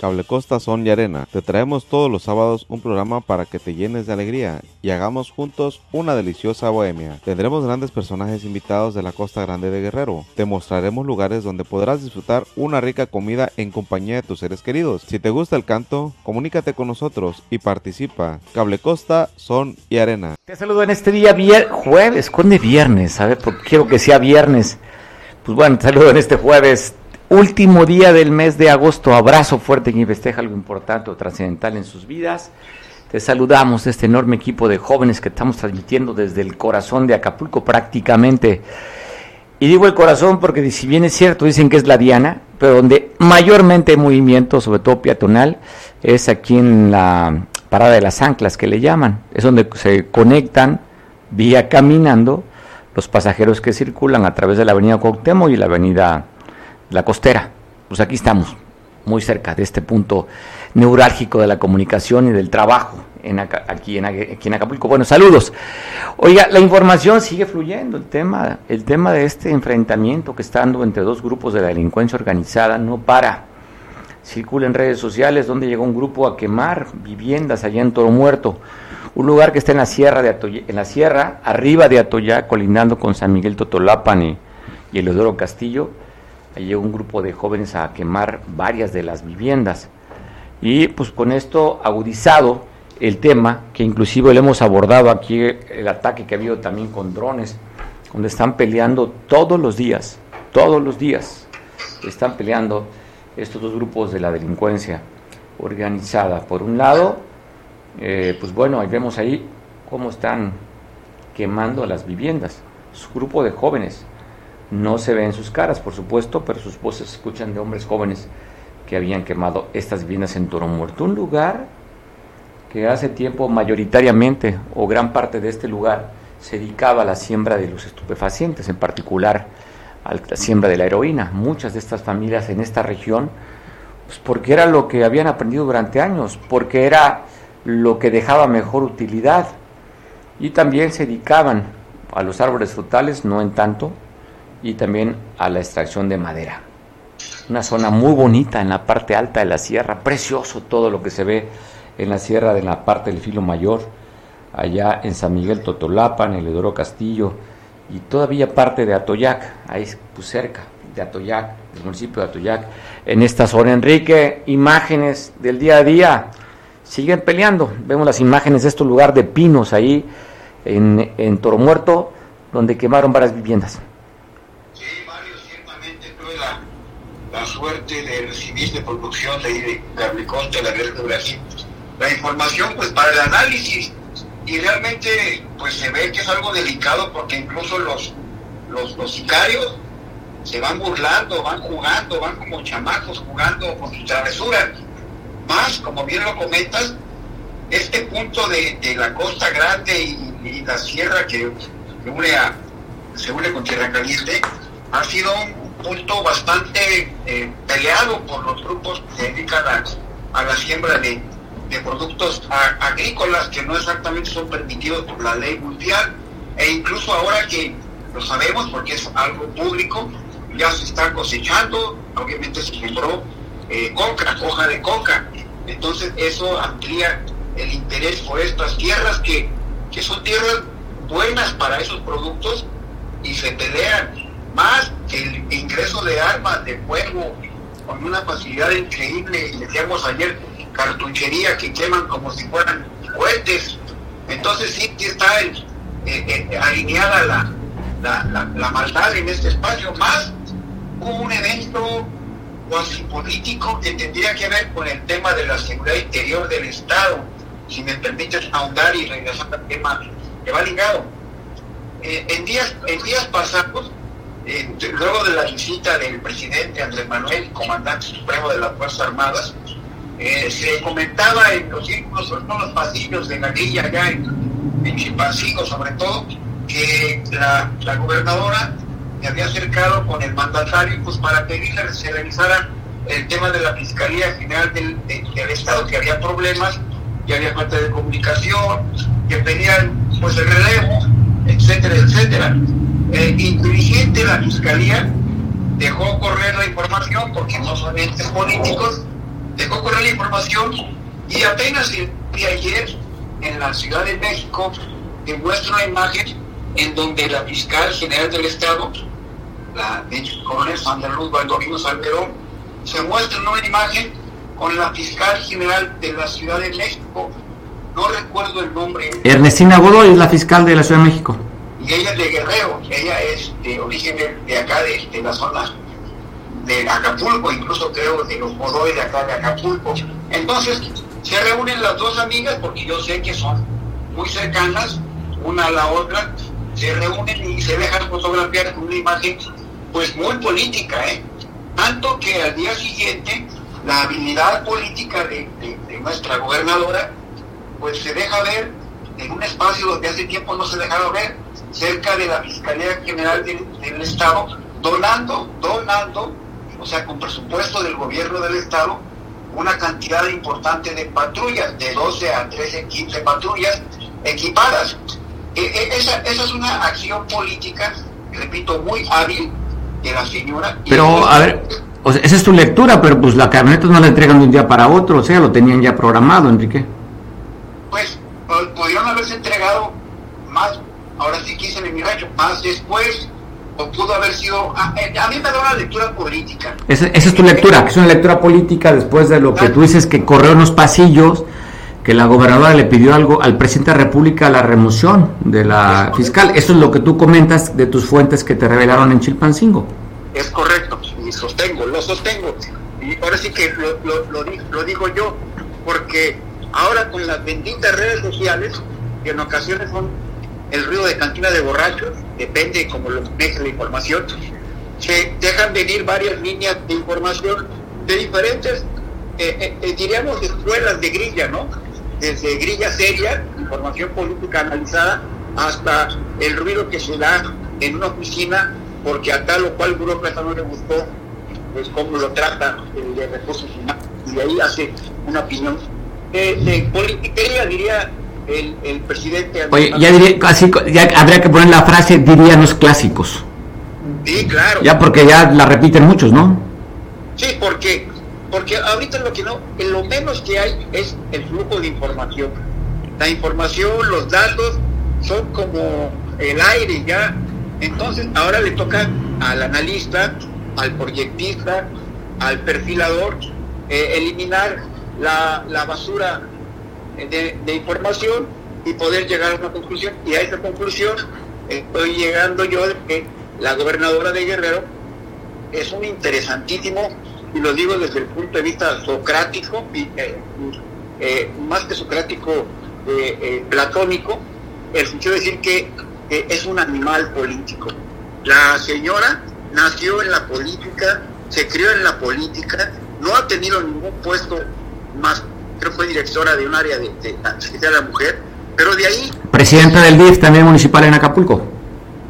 Cable Costa Son y Arena. Te traemos todos los sábados un programa para que te llenes de alegría y hagamos juntos una deliciosa bohemia. Tendremos grandes personajes invitados de la Costa Grande de Guerrero. Te mostraremos lugares donde podrás disfrutar una rica comida en compañía de tus seres queridos. Si te gusta el canto, comunícate con nosotros y participa. Cable Costa Son y Arena. Te saludo en este día jueves, con de viernes, a ver, porque quiero que sea viernes. Pues bueno, te saludo en este jueves último día del mes de agosto. Abrazo fuerte quien festeja algo importante o trascendental en sus vidas. Te saludamos este enorme equipo de jóvenes que estamos transmitiendo desde el corazón de Acapulco prácticamente. Y digo el corazón porque si bien es cierto, dicen que es la Diana, pero donde mayormente hay movimiento, sobre todo peatonal, es aquí en la parada de las anclas que le llaman. Es donde se conectan vía caminando los pasajeros que circulan a través de la avenida Cuauhtémoc y la avenida la costera. Pues aquí estamos, muy cerca de este punto neurálgico de la comunicación y del trabajo en aquí, en, aquí en Acapulco. Bueno, saludos. Oiga, la información sigue fluyendo. El tema, el tema de este enfrentamiento que está dando entre dos grupos de la delincuencia organizada no para. Circula en redes sociales donde llegó un grupo a quemar viviendas allá en Toro Muerto, un lugar que está en la sierra de en la sierra arriba de Atoyá, colindando con San Miguel Totolapan y, y Eleodoro Castillo llegó un grupo de jóvenes a quemar varias de las viviendas. Y pues con esto agudizado el tema, que inclusive le hemos abordado aquí, el ataque que ha habido también con drones, donde están peleando todos los días, todos los días, están peleando estos dos grupos de la delincuencia organizada. Por un lado, eh, pues bueno, ahí vemos ahí cómo están quemando las viviendas, su grupo de jóvenes, no se ven sus caras, por supuesto, pero sus voces se escuchan de hombres jóvenes que habían quemado estas viviendas en Toro Muerto. Un lugar que hace tiempo mayoritariamente, o gran parte de este lugar, se dedicaba a la siembra de los estupefacientes, en particular a la siembra de la heroína. Muchas de estas familias en esta región, pues porque era lo que habían aprendido durante años, porque era lo que dejaba mejor utilidad. Y también se dedicaban a los árboles frutales, no en tanto, y también a la extracción de madera. Una zona muy bonita en la parte alta de la sierra, precioso todo lo que se ve en la sierra de la parte del filo mayor, allá en San Miguel Totolapan, en el Edoro Castillo y todavía parte de Atoyac, ahí pues cerca de Atoyac, del municipio de Atoyac, en esta zona. Enrique, imágenes del día a día, siguen peleando, vemos las imágenes de estos lugar de pinos ahí en, en Toro Muerto, donde quemaron varias viviendas. la suerte de recibir de producción de, de de la Guerra de Brasil. La información pues para el análisis y realmente pues se ve que es algo delicado porque incluso los, los, los sicarios se van burlando, van jugando, van como chamacos jugando con sus travesuras. Más, como bien lo comentas, este punto de, la Costa Grande y, la sierra que, une a, se une con Tierra Caliente ha sido un punto bastante eh, peleado por los grupos que se dedican a, la siembra de, productos agrícolas que no exactamente son permitidos por la ley mundial. E incluso ahora que lo sabemos porque es algo público, ya se está cosechando, obviamente se sembró eh, coca, hoja de coca, entonces eso amplía el interés por estas tierras que, que son tierras buenas para esos productos y se pelean más que el ingreso de armas de fuego con una facilidad increíble, decíamos ayer, cartuchería que queman como si fueran cohetes. Entonces sí, está eh, eh, alineada la, la, maldad en este espacio, más un evento cuasi que tendría que ver con el tema de la seguridad interior del Estado. Si me permites ahondar y regresar al tema que va ligado. Eh, en, días, en días pasados eh, luego de la visita del presidente Andrés Manuel, comandante supremo de las Fuerzas Armadas, eh, se comentaba en los círculos, sobre todo los pasillos de la guía allá en, en sobre todo, que la, gobernadora se había acercado con el mandatario pues, para pedirle que se realizara el tema de la Fiscalía General del, del Estado, que había problemas, que había falta de comunicación, que pedían pues el relevo, etcétera, etcétera eh, inteligente la fiscalía dejó correr la información porque no son entes políticos, dejó correr la información y apenas el día ayer en la Ciudad de México demuestra una imagen en donde la fiscal general del Estado, la coronel Sandra Luz Baldovino Salperón, se muestra en una imagen con la fiscal general de la Ciudad de México, no recuerdo el nombre. Ernestina Godoy es la fiscal de la Ciudad de México. Y ella es de Guerrero, ella es de origen de, acá, de, la zona de Acapulco, incluso creo de los Godoy de acá de Acapulco. Entonces, se reúnen las dos amigas, porque yo sé que son muy cercanas, una a la otra, se reúnen y se dejan fotografiar con una imagen pues muy política, ¿eh? Tanto que al día siguiente la habilidad política de, nuestra gobernadora pues se deja ver en un espacio donde hace tiempo no se dejaba ver, cerca de la Fiscalía General del Estado, donando, donando, o sea, con presupuesto del gobierno del Estado, una cantidad importante de patrullas, de 12 a 13, 15 patrullas equipadas. E, e, esa, esa es una acción política, repito, muy hábil de la señora. Pero, a ver, esa es tu lectura, pero pues la camioneta no la entregan de un día para otro, o sea, lo tenían ya programado, Enrique. Pues, podrían haberse entregado más, ahora sí quise en mi rancho, más después, o pudo haber sido, a, eh, a, mí me da una lectura política. Esa, es tu lectura, que es una lectura política después de lo que tú dices que corrió en los pasillos, que la gobernadora le pidió algo al presidente de la República la remoción de la fiscal. Eso es lo que tú comentas de tus fuentes que te revelaron en Chilpancingo. Es correcto, y sostengo, lo sostengo. Y ahora sí que lo, lo, digo yo, porque ahora con las benditas redes sociales, que en ocasiones son el ruido de cantina de borrachos, depende como lo maneje la información, se dejan venir varias líneas de información de diferentes, eh, eh, eh, diríamos, escuelas de grilla, ¿no? Desde grilla seria, información política analizada, hasta el ruido que se da en una oficina porque a tal o cual burócrata no le gustó pues cómo lo trata el de recursos humanos y de ahí hace una opinión de, de diría el, el, presidente oye ya diría así ya habría que poner la frase dirían los clásicos. Sí claro. Ya porque ya la repiten muchos no sí porque porque ahorita lo que no lo menos que hay es el flujo de información. La información los datos son como el aire ya. Entonces, ahora le toca al analista, al proyectista, al perfilador, eh, eliminar la, basura de, información y poder llegar a una conclusión. Y a esa conclusión estoy llegando yo de que la gobernadora de Guerrero es un interesantísimo, y lo digo desde el punto de vista socrático, y, eh, eh, más que socrático, platónico, el sentido de decir que es un animal político. La señora nació en la política, se crió en la política, no ha tenido ningún puesto más, creo que fue directora de un área de, de, de la Mujer, pero de ahí... Presidenta del DIF también municipal en Acapulco.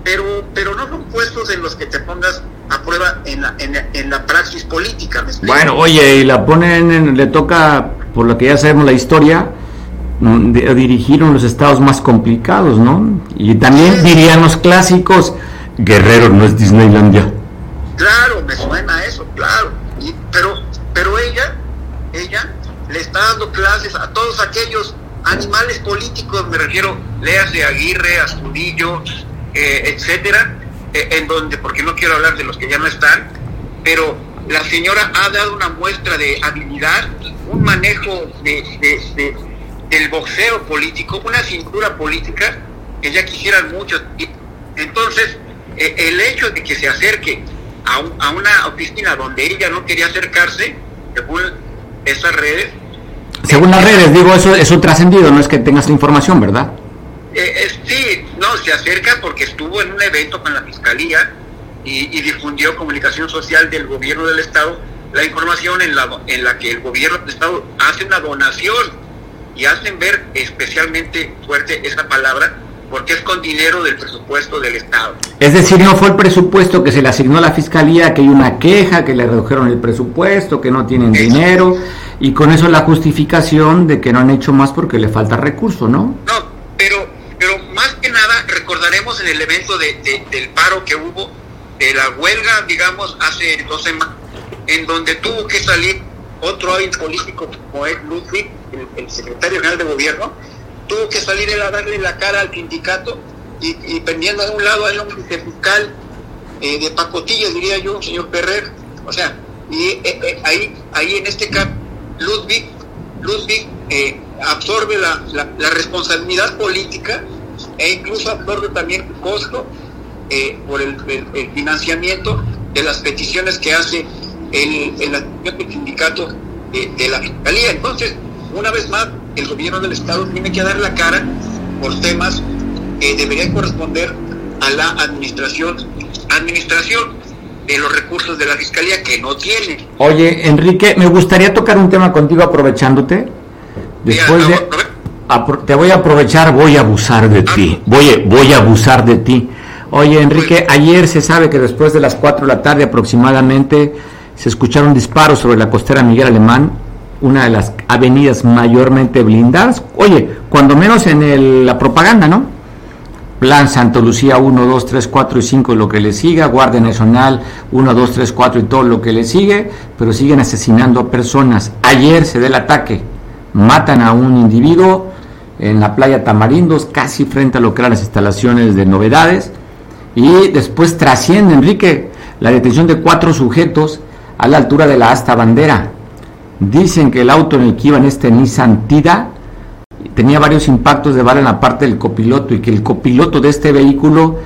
Pero, pero no son puestos en los que te pongas a prueba en la, en, la praxis política. bueno, oye, y la ponen, le toca, por lo que ya sabemos la historia, dirigieron los estados más complicados, ¿no? Y también dirían los clásicos, Guerrero no es Disneylandia. Claro, me suena eso, claro. pero, pero ella, ella le está dando clases a todos aquellos animales políticos, me refiero, léase Aguirre, Astudillo, eh, etcétera, eh, en donde, porque no quiero hablar de los que ya no están, pero la señora ha dado una muestra de habilidad, un manejo de del boxeo político, una cintura política que ya quisieran muchos. Entonces, e, el hecho de que se acerque a, una oficina donde ella no quería acercarse, según esas redes. Según las redes, digo, eso es un trascendido, no es que tengas la información, ¿verdad? Eh, sí, no, se acerca porque estuvo en un evento con la Fiscalía y, y, difundió comunicación social del gobierno del Estado la información en la, en la que el gobierno del Estado hace una donación y hacen ver especialmente fuerte esa palabra porque es con dinero del presupuesto del Estado. Es decir, no fue el presupuesto que se le asignó a la Fiscalía, que hay una queja, que le redujeron el presupuesto, que no tienen dinero, y con eso la justificación de que no han hecho más porque le falta recurso, ¿no? No, pero, pero más que nada recordaremos en el evento de, del paro que hubo, de la huelga, digamos, hace dos semanas, en donde tuvo que salir otro hábil político como es Ludwig, el, secretario general de gobierno, tuvo que salir a darle la cara al sindicato y, y pendiendo de un lado hay un fiscal eh, de pacotilla, diría yo, señor Perrer. O sea, y eh, eh, ahí, ahí en este caso, Ludwig, Ludwig absorbe la, la, responsabilidad política e incluso absorbe también el costo por el, financiamiento de las peticiones que hace el, el, sindicato de, la fiscalía. Entonces, una vez más, el gobierno del Estado tiene que dar la cara por temas que deberían corresponder a la administración administración de los recursos de la fiscalía que no tiene. Oye, Enrique, me gustaría tocar un tema contigo aprovechándote. Después de te voy a aprovechar, voy a abusar de ah. ti. Voy, voy a abusar de ti. Oye, Enrique, pues- ayer se sabe que después de las 4 de la tarde aproximadamente se escucharon disparos sobre la costera Miguel Alemán, una de las avenidas mayormente blindadas. Oye, cuando menos en la propaganda, ¿no? Plan Santa Lucía 1, 2, 3, 4 y 5 lo que le siga, Guardia Nacional 1, 2, 3, 4 y todo lo que le sigue, pero siguen asesinando a personas. Ayer se da el ataque, matan a un individuo en la playa Tamarindos, casi frente a lo que eran las instalaciones de novedades, y después trasciende, Enrique, la detención de cuatro sujetos a la altura de la asta bandera. Dicen que el auto en el que iban este Nissan Tida tenía varios impactos de bala en la parte del copiloto y que el copiloto de este vehículo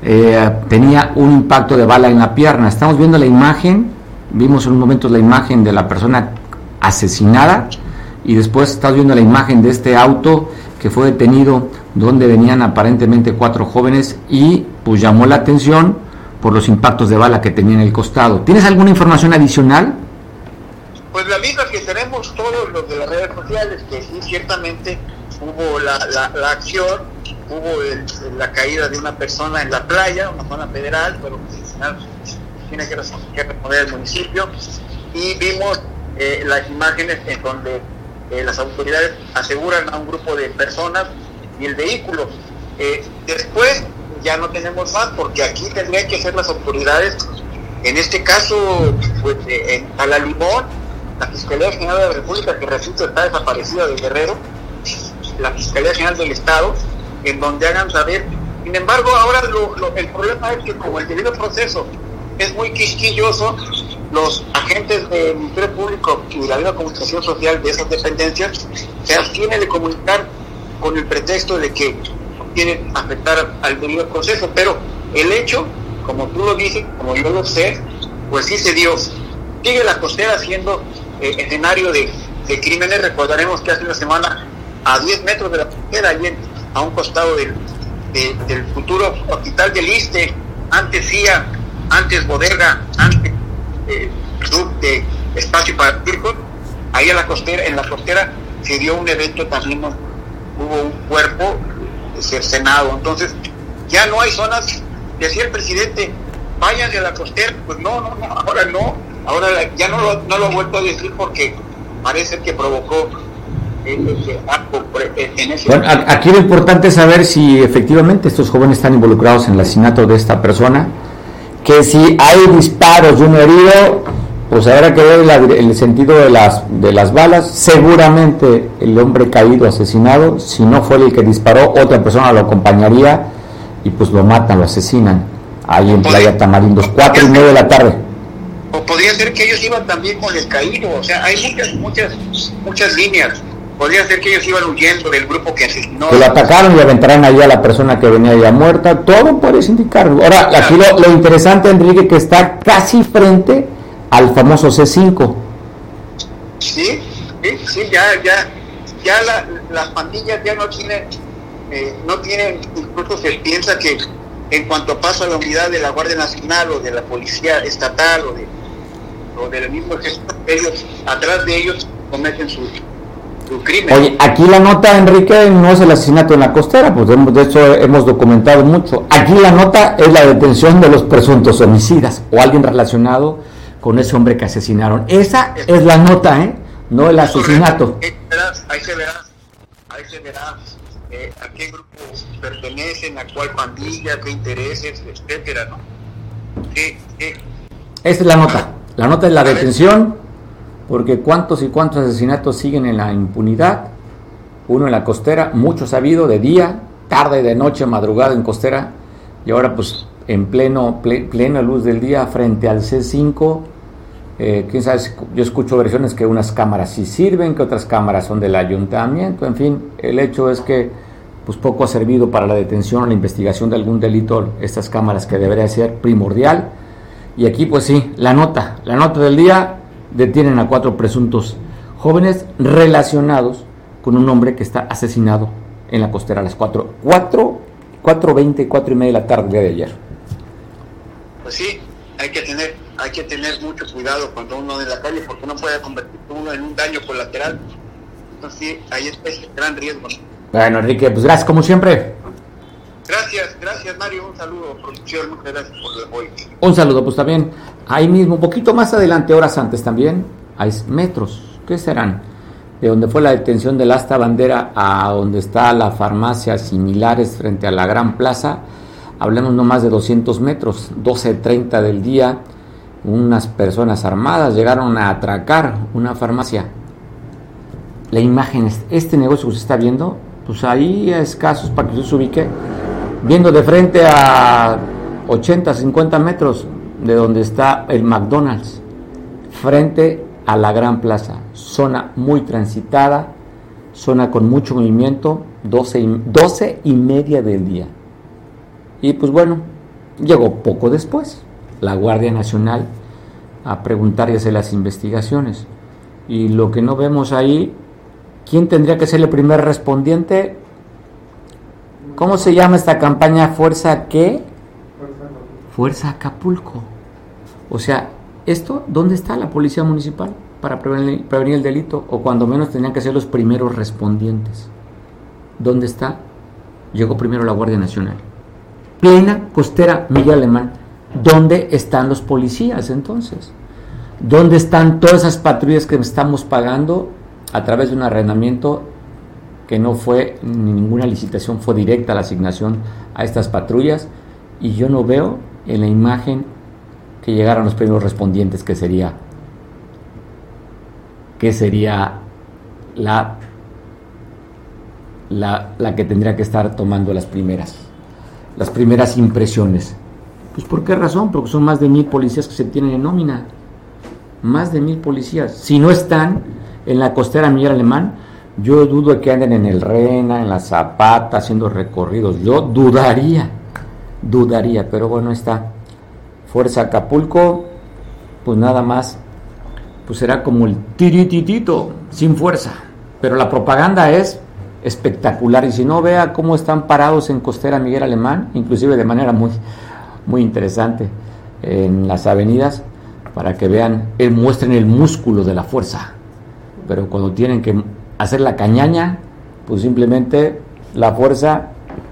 eh, tenía un impacto de bala en la pierna. Estamos viendo la imagen, vimos en un momento la imagen de la persona asesinada y después estamos viendo la imagen de este auto que fue detenido donde venían aparentemente cuatro jóvenes y pues llamó la atención por los impactos de bala que tenía en el costado. ¿Tienes alguna información adicional? Pues la misma que tenemos todos los de las redes sociales, que sí, ciertamente hubo la, la, acción, hubo la caída de una persona en la playa, una zona federal, pero tiene que, responder el municipio, y vimos eh, las imágenes en donde eh, las autoridades aseguran a un grupo de personas y el vehículo. Eh, después ya no tenemos más porque aquí tendrían que ser las autoridades, en este caso, pues, a la limón, la Fiscalía General de la República, que repito está desaparecida de Guerrero, la Fiscalía General del Estado, en donde hagan saber. Sin embargo, ahora el problema es que como el debido proceso es muy quisquilloso, los agentes del Ministerio Público y la de comunicación social de esas dependencias se abstienen de comunicar con el pretexto de que quieren afectar al debido proceso, pero el hecho, como tú lo dices, como yo lo sé, pues sí se dio. Sigue la costera siendo eh, escenario de, crímenes. Recordaremos que hace una semana, a 10 metros de la frontera, allí a un costado del, futuro hospital del Iste, antes CIA, antes bodega, antes eh, de espacio para circos, ahí en la costera, en la costera se dio un evento también, hubo un cuerpo cercenado. Entonces, ya no hay zonas, decía el presidente, váyanse a la costera, pues no, no, no, ahora no, Ahora ya no lo, no lo he vuelto a decir porque parece que provocó eh, eh, eh, en ese bueno, aquí lo importante es saber si efectivamente estos jóvenes están involucrados en el asesinato de esta persona, que si hay disparos de un herido, pues habrá que ver el sentido de las, de las balas. Seguramente el hombre caído, asesinado, si no fue el que disparó, otra persona lo acompañaría y pues lo matan, lo asesinan. Ahí en Playa Tamarindos, cuatro y media de la tarde o podría ser que ellos iban también con el caído, o sea, hay muchas, muchas, muchas líneas. Podría ser que ellos iban huyendo del grupo que asesinó. Que lo atacaron y aventaron ahí a la persona que venía ya muerta, todo puede indicar. Ahora, aquí lo, interesante, Enrique, que está casi frente al famoso C5. Sí, sí, sí, ya, ya, ya las pandillas ya no tienen, eh, no tienen, incluso se piensa que en cuanto pasa la unidad de la Guardia Nacional o de la Policía Estatal o de o del mismo ejército, ellos, atrás de ellos, cometen su, crimen. Oye, aquí la nota, Enrique, no es el asesinato en la costera, pues de hecho hemos documentado mucho. Aquí la nota es la detención de los presuntos homicidas o alguien relacionado con ese hombre que asesinaron. Esa es la nota, ¿eh? No el asesinato. Ahí se verá, ahí se verá eh, a qué grupo pertenecen, a cuál pandilla, qué intereses, etcétera, ¿no? Esa es la nota. La nota es la detención porque cuántos y cuántos asesinatos siguen en la impunidad, uno en la costera, mucho sabido, de día, tarde, de noche, madrugada en costera, y ahora pues en pleno, plena luz del día frente al C5, eh, quién sabe, yo escucho versiones que unas cámaras sí sirven, que otras cámaras son del ayuntamiento, en fin, el hecho es que pues poco ha servido para la detención o la investigación de algún delito estas cámaras que debería ser primordial. Y aquí pues sí, la nota, la nota del día, detienen a cuatro presuntos jóvenes relacionados con un hombre que está asesinado en la costera a las 4, 4, 4.20, 4 y media de la tarde de ayer. Pues sí, hay que tener, hay que tener mucho cuidado cuando uno en la calle porque no puede convertirse uno en un daño colateral. Entonces sí, hay ese gran riesgo. Bueno, Enrique, pues gracias como siempre. Gracias, gracias Mario, un saludo, producción, muchas gracias por el. Un saludo, pues también, ahí mismo, un poquito más adelante, horas antes también, hay metros, ¿qué serán? De donde fue la detención del asta bandera a donde está la farmacia similares frente a la gran plaza, hablamos no más de 200 metros, 12.30 del día, unas personas armadas llegaron a atracar una farmacia. La imagen, este negocio que se está viendo, pues ahí a escasos para que se ubique, viendo de frente a 80, 50 metros de donde está el McDonald's, frente a la Gran Plaza, zona muy transitada, zona con mucho movimiento, 12 y, 12 y media del día. Y pues bueno, llegó poco después la Guardia Nacional a preguntar y hacer las investigaciones. Y lo que no vemos ahí ¿Quién tendría que ser el primer respondiente? ¿Cómo se llama esta campaña? ¿Fuerza qué? Fuerza Acapulco. O sea, ¿esto dónde está la policía municipal para prevenir, el delito? O cuando menos tenían que ser los primeros respondientes. ¿Dónde está? Llegó primero la Guardia Nacional. Plena costera Miguel Alemán. ¿Dónde están los policías entonces? ¿Dónde están todas esas patrullas que estamos pagando a través de un arrendamiento que no fue ninguna licitación, fue directa la asignación a estas patrullas y yo no veo en la imagen que llegaran los primeros respondientes que sería que sería la, la, la que tendría que estar tomando las primeras las primeras impresiones. Pues por qué razón porque son más de mil policías que se tienen en nómina. Más de mil policías. Si no están en la costera Miguel Alemán, yo dudo que anden en el Rena, en la Zapata, haciendo recorridos. Yo dudaría, dudaría, pero bueno, está. Fuerza Acapulco, pues nada más, pues será como el tirititito, sin fuerza. Pero la propaganda es espectacular. Y si no, vea cómo están parados en costera Miguel Alemán, inclusive de manera muy, muy interesante, en las avenidas, para que vean, muestren el músculo de la fuerza pero cuando tienen que hacer la cañaña, pues simplemente la fuerza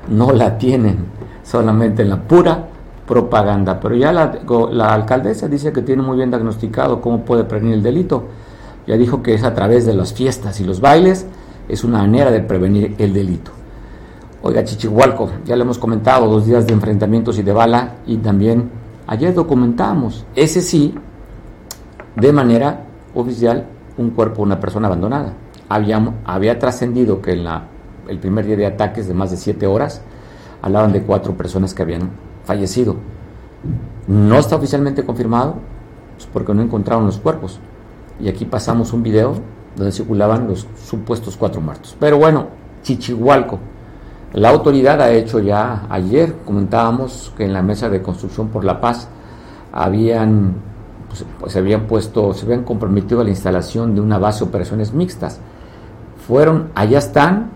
no la tienen, solamente en la pura propaganda. Pero ya la, la, alcaldesa dice que tiene muy bien diagnosticado cómo puede prevenir el delito. Ya dijo que es a través de las fiestas y los bailes, es una manera de prevenir el delito. Oiga, Chichihualco, ya le hemos comentado dos días de enfrentamientos y de bala y también ayer documentamos, ese sí, de manera oficial un cuerpo una persona abandonada. Había, había trascendido que en la, el primer día de ataques de más de siete horas hablaban de cuatro personas que habían fallecido. No está oficialmente confirmado pues, porque no encontraron los cuerpos. Y aquí pasamos un video donde circulaban los supuestos cuatro muertos. Pero bueno, Chichihualco. La autoridad ha hecho ya, ayer comentábamos que en la mesa de construcción por la paz habían pues, se habían puesto, se habían comprometido a la instalación de una base de operaciones mixtas. Fueron, allá están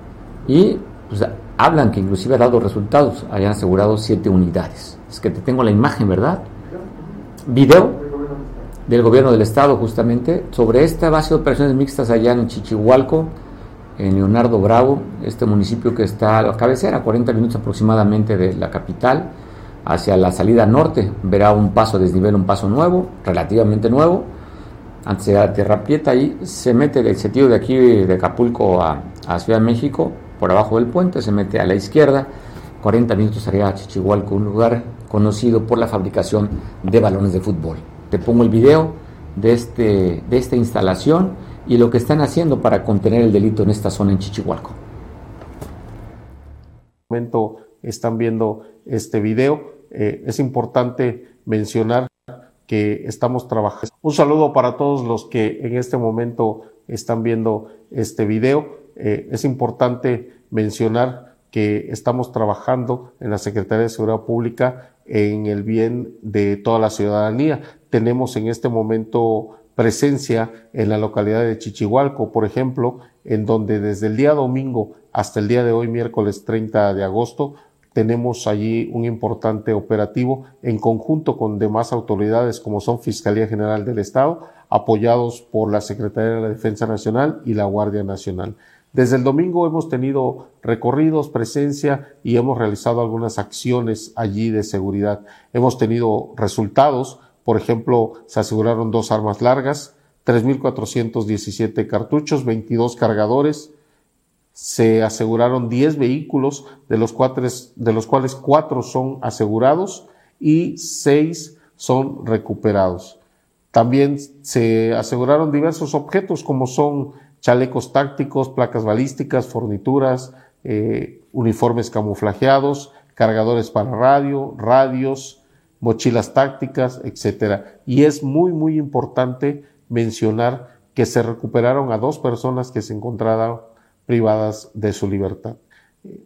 y pues, hablan que inclusive ha dado resultados, hayan asegurado siete unidades. Es que te tengo la imagen, ¿verdad? Video del gobierno del estado justamente sobre esta base de operaciones mixtas allá en Chichihualco, en Leonardo Bravo, este municipio que está a la cabecera, 40 minutos aproximadamente de la capital hacia la salida norte verá un paso desnivel, un paso nuevo, relativamente nuevo. Antes de Prieta, ahí se mete el sentido de aquí de Acapulco a, Ciudad de México, por abajo del puente, se mete a la izquierda. 40 minutos arriba a Chichihualco, un lugar conocido por la fabricación de balones de fútbol. Te pongo el video de, este, de esta instalación y lo que están haciendo para contener el delito en esta zona en Chichihualco. momento están viendo este video, eh, es importante mencionar que estamos trabajando. Un saludo para todos los que en este momento están viendo este video. Eh, es importante mencionar que estamos trabajando en la Secretaría de Seguridad Pública en el bien de toda la ciudadanía. Tenemos en este momento presencia en la localidad de Chichihualco, por ejemplo, en donde desde el día domingo hasta el día de hoy, miércoles 30 de agosto, tenemos allí un importante operativo en conjunto con demás autoridades como son Fiscalía General del Estado, apoyados por la Secretaría de la Defensa Nacional y la Guardia Nacional. Desde el domingo hemos tenido recorridos, presencia y hemos realizado algunas acciones allí de seguridad. Hemos tenido resultados, por ejemplo, se aseguraron dos armas largas, 3.417 cartuchos, 22 cargadores, se aseguraron 10 vehículos, de los, cuales, de los cuales 4 son asegurados y 6 son recuperados. También se aseguraron diversos objetos como son chalecos tácticos, placas balísticas, fornituras, eh, uniformes camuflajeados, cargadores para radio, radios, mochilas tácticas, etc. Y es muy, muy importante mencionar que se recuperaron a dos personas que se encontraban privadas de su libertad.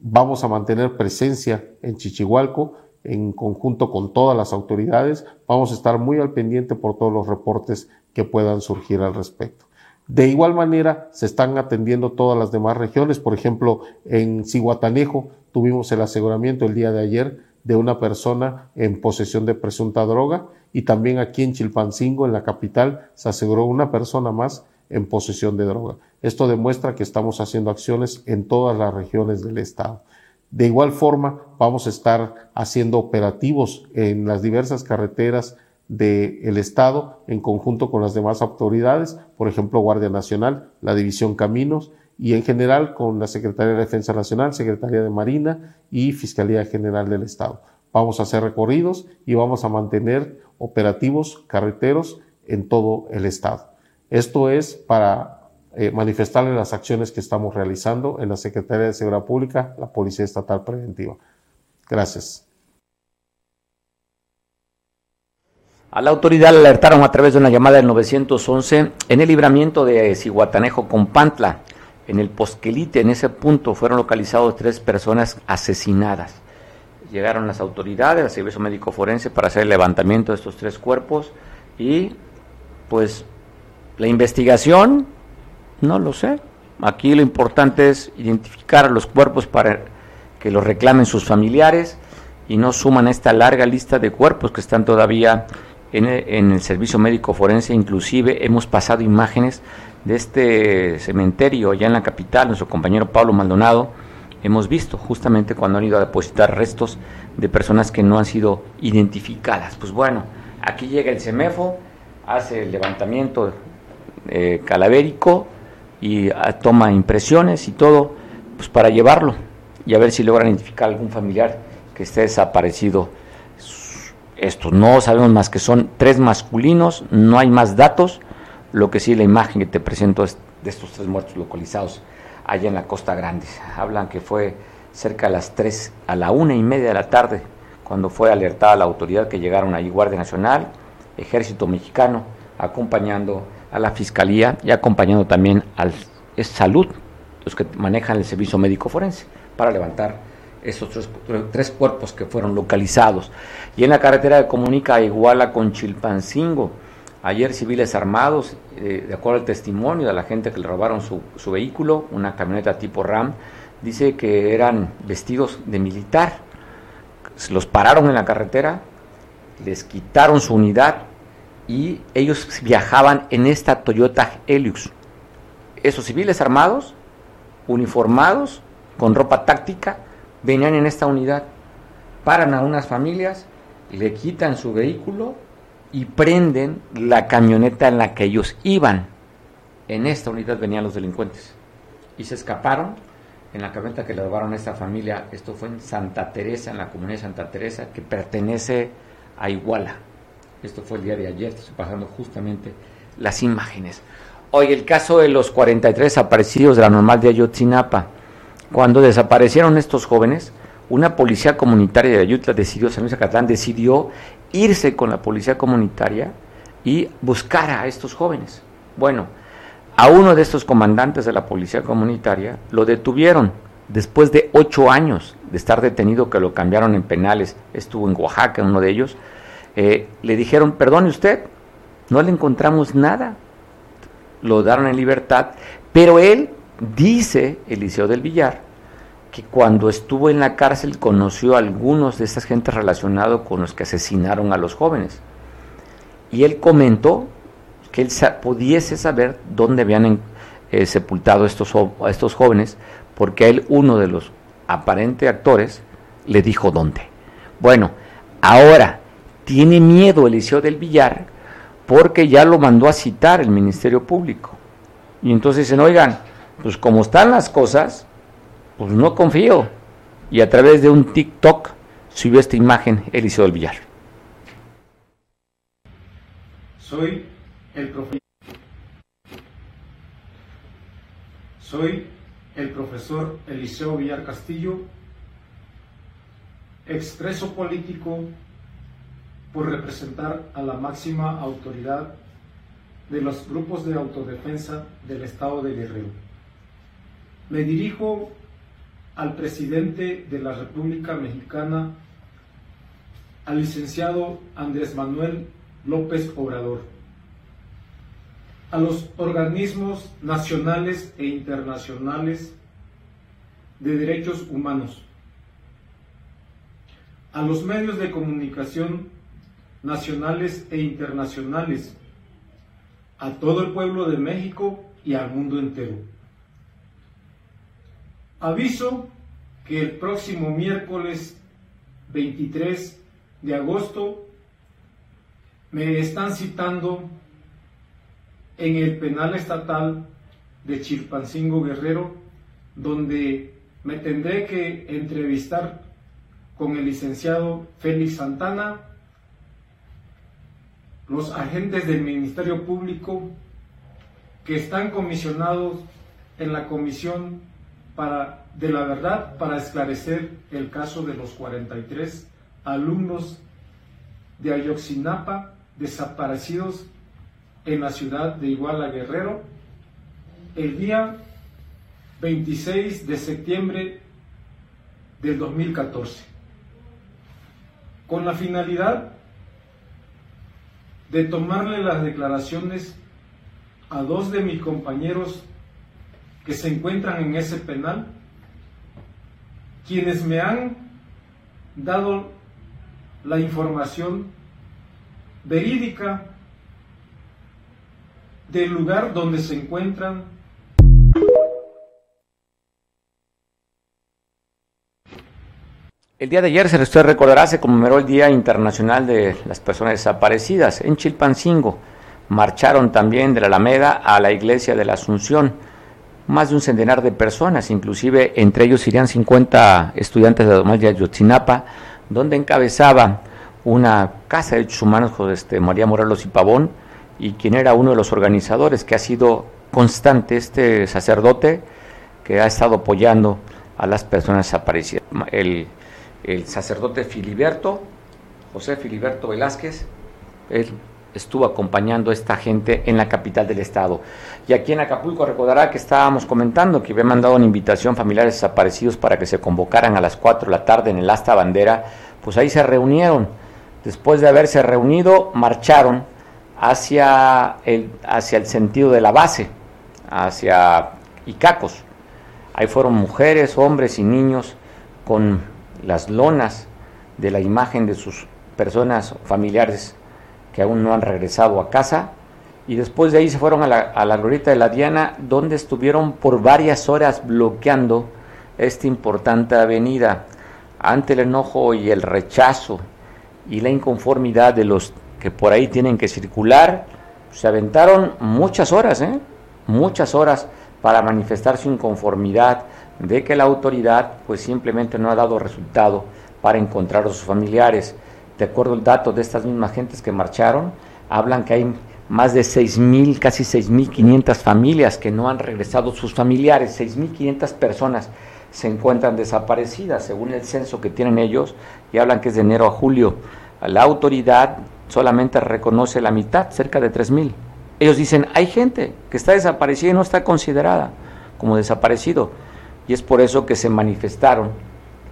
Vamos a mantener presencia en Chichihualco en conjunto con todas las autoridades. Vamos a estar muy al pendiente por todos los reportes que puedan surgir al respecto. De igual manera, se están atendiendo todas las demás regiones. Por ejemplo, en Cihuatanejo tuvimos el aseguramiento el día de ayer de una persona en posesión de presunta droga y también aquí en Chilpancingo, en la capital, se aseguró una persona más en posesión de droga. Esto demuestra que estamos haciendo acciones en todas las regiones del estado. De igual forma, vamos a estar haciendo operativos en las diversas carreteras del Estado en conjunto con las demás autoridades, por ejemplo, Guardia Nacional, la División Caminos y en general con la Secretaría de Defensa Nacional, Secretaría de Marina y Fiscalía General del Estado. Vamos a hacer recorridos y vamos a mantener operativos carreteros en todo el Estado. Esto es para eh, manifestarle las acciones que estamos realizando en la Secretaría de Seguridad Pública, la Policía Estatal Preventiva. Gracias. A la autoridad le alertaron a través de una llamada del 911 en el libramiento de Cihuatanejo con Pantla. En el Posquelite, en ese punto, fueron localizados tres personas asesinadas. Llegaron las autoridades, el Servicio Médico Forense, para hacer el levantamiento de estos tres cuerpos y, pues, la investigación, no lo sé. Aquí lo importante es identificar los cuerpos para que los reclamen sus familiares y no suman esta larga lista de cuerpos que están todavía en el, servicio médico forense, inclusive hemos pasado imágenes de este cementerio allá en la capital, nuestro compañero Pablo Maldonado, hemos visto justamente cuando han ido a depositar restos de personas que no han sido identificadas. Pues bueno, aquí llega el CEMEFO, hace el levantamiento eh, y ah, toma impresiones y todo, pues para llevarlo y a ver si logran identificar algún familiar que esté desaparecido estos. No sabemos más que son tres masculinos, no hay más datos. Lo que sí, la imagen que te presento es de estos tres muertos localizados allá en la Costa Grande. Hablan que fue cerca a las tres, a la una y media de la tarde, cuando fue alertada la autoridad que llegaron ahí Guardia Nacional, Ejército Mexicano, acompañando a la Fiscalía y acompañando también al Salud, los que manejan el servicio médico forense, para levantar esos tres, cuerpos que fueron localizados. Y en la carretera que comunica a Iguala con Chilpancingo, ayer civiles armados, eh, de acuerdo al testimonio de la gente que le robaron su, su vehículo, una camioneta tipo RAM, dice que eran vestidos de militar. Los pararon en la carretera, les quitaron su unidad y ellos viajaban en esta Toyota Helios. Esos civiles armados, uniformados, con ropa táctica, venían en esta unidad, paran a unas familias, le quitan su vehículo y prenden la camioneta en la que ellos iban. En esta unidad venían los delincuentes y se escaparon en la camioneta que le robaron a esta familia. Esto fue en Santa Teresa, en la comunidad de Santa Teresa, que pertenece a Iguala. Esto fue el día de ayer, estoy pasando justamente las imágenes. Hoy el caso de los 43 desaparecidos de la normal de Ayotzinapa. Cuando desaparecieron estos jóvenes, una policía comunitaria de Ayutla decidió, San Luis Acatlán decidió irse con la policía comunitaria y buscar a estos jóvenes. Bueno, a uno de estos comandantes de la policía comunitaria lo detuvieron después de ocho años de estar detenido, que lo cambiaron en penales, estuvo en Oaxaca, uno de ellos, eh, le dijeron, perdone usted, no le encontramos nada, lo daron en libertad, pero él dice, Eliseo del Villar, que cuando estuvo en la cárcel conoció a algunos de estas gentes relacionados con los que asesinaron a los jóvenes. Y él comentó que él pudiese saber dónde habían eh, sepultado estos, a estos jóvenes, porque él, uno de los aparentes actores, le dijo dónde. Bueno, ahora tiene miedo Eliseo del Villar porque ya lo mandó a citar el Ministerio Público. Y entonces dicen, oigan, pues como están las cosas, pues no confío. Y a través de un TikTok subió esta imagen Eliseo del Villar. Soy el profesor. Soy el profesor Eliseo Villar Castillo, expreso político por representar a la máxima autoridad de los grupos de autodefensa del Estado de Guerrero. Me dirijo al presidente de la República Mexicana, al licenciado Andrés Manuel López Obrador, a los organismos nacionales e internacionales de derechos humanos, a los medios de comunicación nacionales e internacionales, a todo el pueblo de México y al mundo entero. Aviso que el próximo miércoles 23 de agosto me están citando en el penal estatal de Chilpancingo Guerrero, donde me tendré que entrevistar con el licenciado Félix Santana, los agentes del Ministerio Público que están comisionados en la Comisión para, de la Verdad para esclarecer el caso de los 43 alumnos de Ayoxinapa desaparecidos en la ciudad de Iguala Guerrero el día 26 de septiembre del 2014, con la finalidad de tomarle las declaraciones a dos de mis compañeros que se encuentran en ese penal, quienes me han dado la información verídica del lugar donde se encuentran El día de ayer, se usted recordará, se conmemoró el Día Internacional de las Personas Desaparecidas en Chilpancingo. Marcharon también de la Alameda a la Iglesia de la Asunción. Más de un centenar de personas, inclusive entre ellos irían 50 estudiantes de Domás de Ayotzinapa, donde encabezaba una casa de derechos humanos con este, María Morelos y Pavón, y quien era uno de los organizadores, que ha sido constante, este sacerdote que ha estado apoyando a las personas desaparecidas. El el sacerdote Filiberto, José Filiberto Velázquez, él estuvo acompañando a esta gente en la capital del estado. Y aquí en Acapulco recordará que estábamos comentando que había mandado una invitación a familiares desaparecidos para que se convocaran a las 4 de la tarde en el Asta Bandera, pues ahí se reunieron. Después de haberse reunido, marcharon hacia el, hacia el sentido de la base, hacia Icacos. Ahí fueron mujeres, hombres y niños con las lonas de la imagen de sus personas familiares que aún no han regresado a casa y después de ahí se fueron a la, a la glorieta de la Diana donde estuvieron por varias horas bloqueando esta importante avenida ante el enojo y el rechazo y la inconformidad de los que por ahí tienen que circular, se aventaron muchas horas, ¿eh? muchas horas para manifestar su inconformidad de que la autoridad pues simplemente no ha dado resultado para encontrar a sus familiares. De acuerdo al dato de estas mismas gentes que marcharon, hablan que hay más de 6.000, casi 6.500 familias que no han regresado sus familiares, 6.500 personas se encuentran desaparecidas, según el censo que tienen ellos, y hablan que es de enero a julio. La autoridad solamente reconoce la mitad, cerca de 3.000. Ellos dicen, hay gente que está desaparecida y no está considerada como desaparecido. Y es por eso que se manifestaron,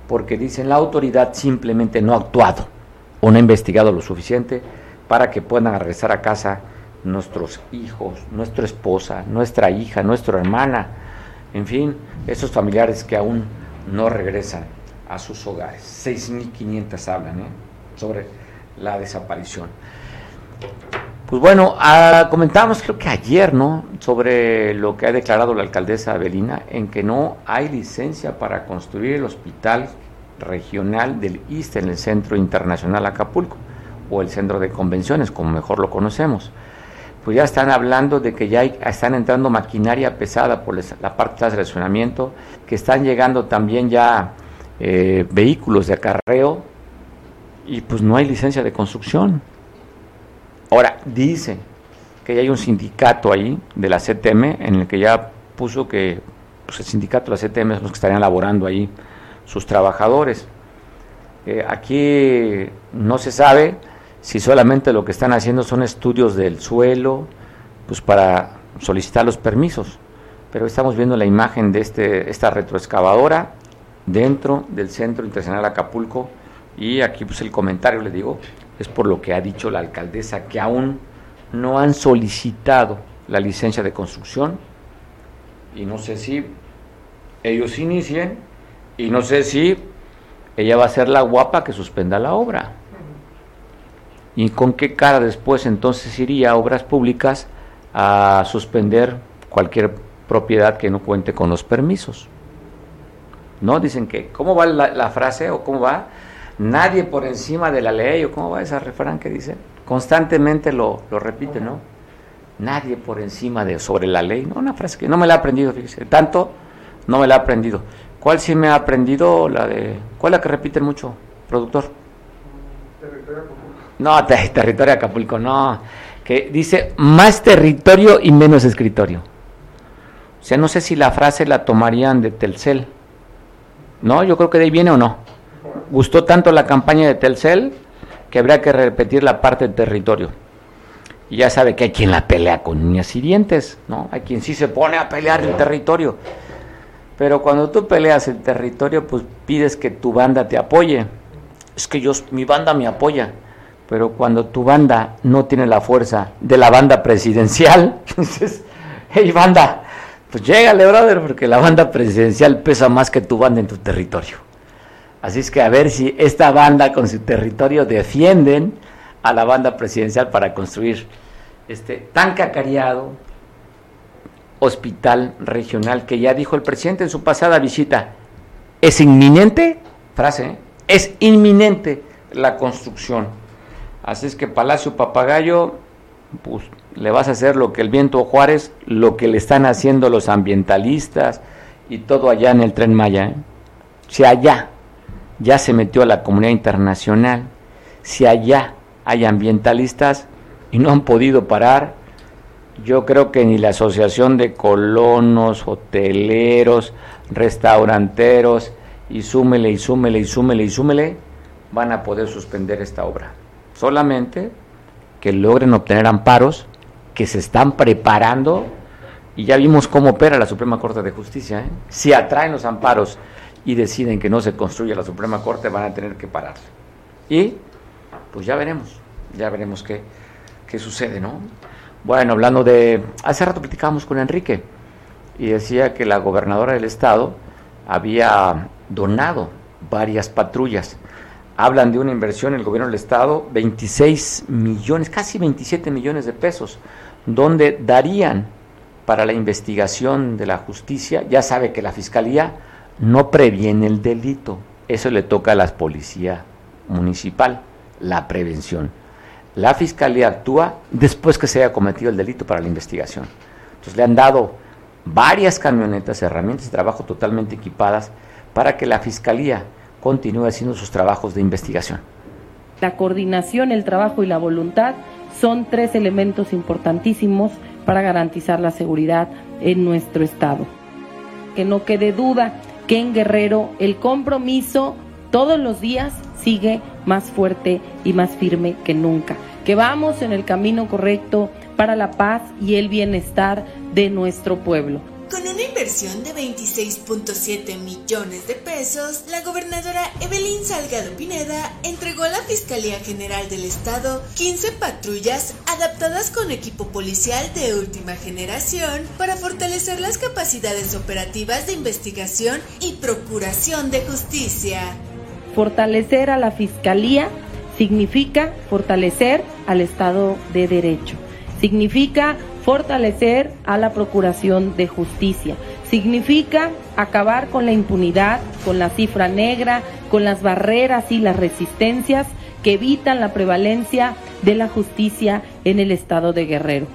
porque dicen la autoridad simplemente no ha actuado o no ha investigado lo suficiente para que puedan regresar a casa nuestros hijos, nuestra esposa, nuestra hija, nuestra hermana, en fin, esos familiares que aún no regresan a sus hogares. 6.500 hablan ¿eh? sobre la desaparición. Pues bueno, ah, comentábamos creo que ayer, ¿no? Sobre lo que ha declarado la alcaldesa Avelina, en que no hay licencia para construir el hospital regional del ISTE en el Centro Internacional Acapulco, o el Centro de Convenciones, como mejor lo conocemos pues ya están hablando de que ya están entrando maquinaria pesada por la parte de relacionamiento, que están llegando también ya eh, vehículos de acarreo y pues no hay licencia de construcción. Ahora, dicen que ya hay un sindicato ahí de la CTM en el que ya puso que pues el sindicato de la CTM es los que estarían laborando ahí sus trabajadores. Eh, aquí no se sabe si solamente lo que están haciendo son estudios del suelo, pues para solicitar los permisos. Pero estamos viendo la imagen de este, esta retroexcavadora dentro del Centro Internacional Acapulco y aquí pues el comentario, le digo, es por lo que ha dicho la alcaldesa, que aún no han solicitado la licencia de construcción y no sé si ellos inicien y no sé si ella va a ser la guapa que suspenda la obra. ¿Y con qué cara después entonces iría a obras públicas a suspender cualquier propiedad que no cuente con los permisos? ¿No? Dicen que, ¿cómo va la, frase o cómo va? Nadie por encima de la ley o cómo va esa refrán que dice. Constantemente lo, lo repite, ¿no? Nadie por encima de sobre la ley. No, una frase que no me la he aprendido, fíjese. Tanto no me la he aprendido. ¿Cuál sí me ha aprendido? La de. ¿Cuál es la que repiten mucho, productor? No, territorio Acapulco, no. Que dice más territorio y menos escritorio. O sea, no sé si la frase la tomarían de Telcel. No, yo creo que de ahí viene o no. Gustó tanto la campaña de Telcel que habría que repetir la parte del territorio. Y ya sabe que hay quien la pelea con uñas y dientes, ¿no? Hay quien sí se pone a pelear el territorio. Pero cuando tú peleas el territorio, pues pides que tu banda te apoye. Es que yo, mi banda me apoya pero cuando tu banda no tiene la fuerza de la banda presidencial, dices, hey banda, pues llégale, brother, porque la banda presidencial pesa más que tu banda en tu territorio. Así es que a ver si esta banda con su territorio defienden a la banda presidencial para construir este tan cacareado hospital regional que ya dijo el presidente en su pasada visita, es inminente, frase, es inminente la construcción Así es que Palacio Papagayo, pues le vas a hacer lo que el viento Juárez, lo que le están haciendo los ambientalistas y todo allá en el tren Maya. ¿eh? Allá ya se metió a la comunidad internacional, si allá hay ambientalistas y no han podido parar, yo creo que ni la Asociación de Colonos, Hoteleros, Restauranteros, y súmele y súmele y súmele y súmele, van a poder suspender esta obra solamente que logren obtener amparos, que se están preparando, y ya vimos cómo opera la Suprema Corte de Justicia. ¿eh? Si atraen los amparos y deciden que no se construya la Suprema Corte, van a tener que parar. Y pues ya veremos, ya veremos qué, qué sucede, ¿no? Bueno, hablando de... Hace rato platicábamos con Enrique y decía que la gobernadora del estado había donado varias patrullas hablan de una inversión en el gobierno del Estado, 26 millones, casi 27 millones de pesos, donde darían para la investigación de la justicia, ya sabe que la Fiscalía no previene el delito, eso le toca a la policía municipal, la prevención. La Fiscalía actúa después que se haya cometido el delito para la investigación. Entonces le han dado varias camionetas, herramientas de trabajo totalmente equipadas para que la Fiscalía continúe haciendo sus trabajos de investigación. La coordinación, el trabajo y la voluntad son tres elementos importantísimos para garantizar la seguridad en nuestro estado. Que no quede duda que en Guerrero el compromiso todos los días sigue más fuerte y más firme que nunca. Que vamos en el camino correcto para la paz y el bienestar de nuestro pueblo. Con una inversión de 26.7 millones de pesos, la gobernadora Evelyn Salgado Pineda entregó a la Fiscalía General del Estado 15 patrullas adaptadas con equipo policial de última generación para fortalecer las capacidades operativas de investigación y procuración de justicia. Fortalecer a la Fiscalía significa fortalecer al Estado de Derecho. Significa fortalecer a la Procuración de Justicia. Significa acabar con la impunidad, con la cifra negra, con las barreras y las resistencias que evitan la prevalencia de la justicia en el estado de Guerrero.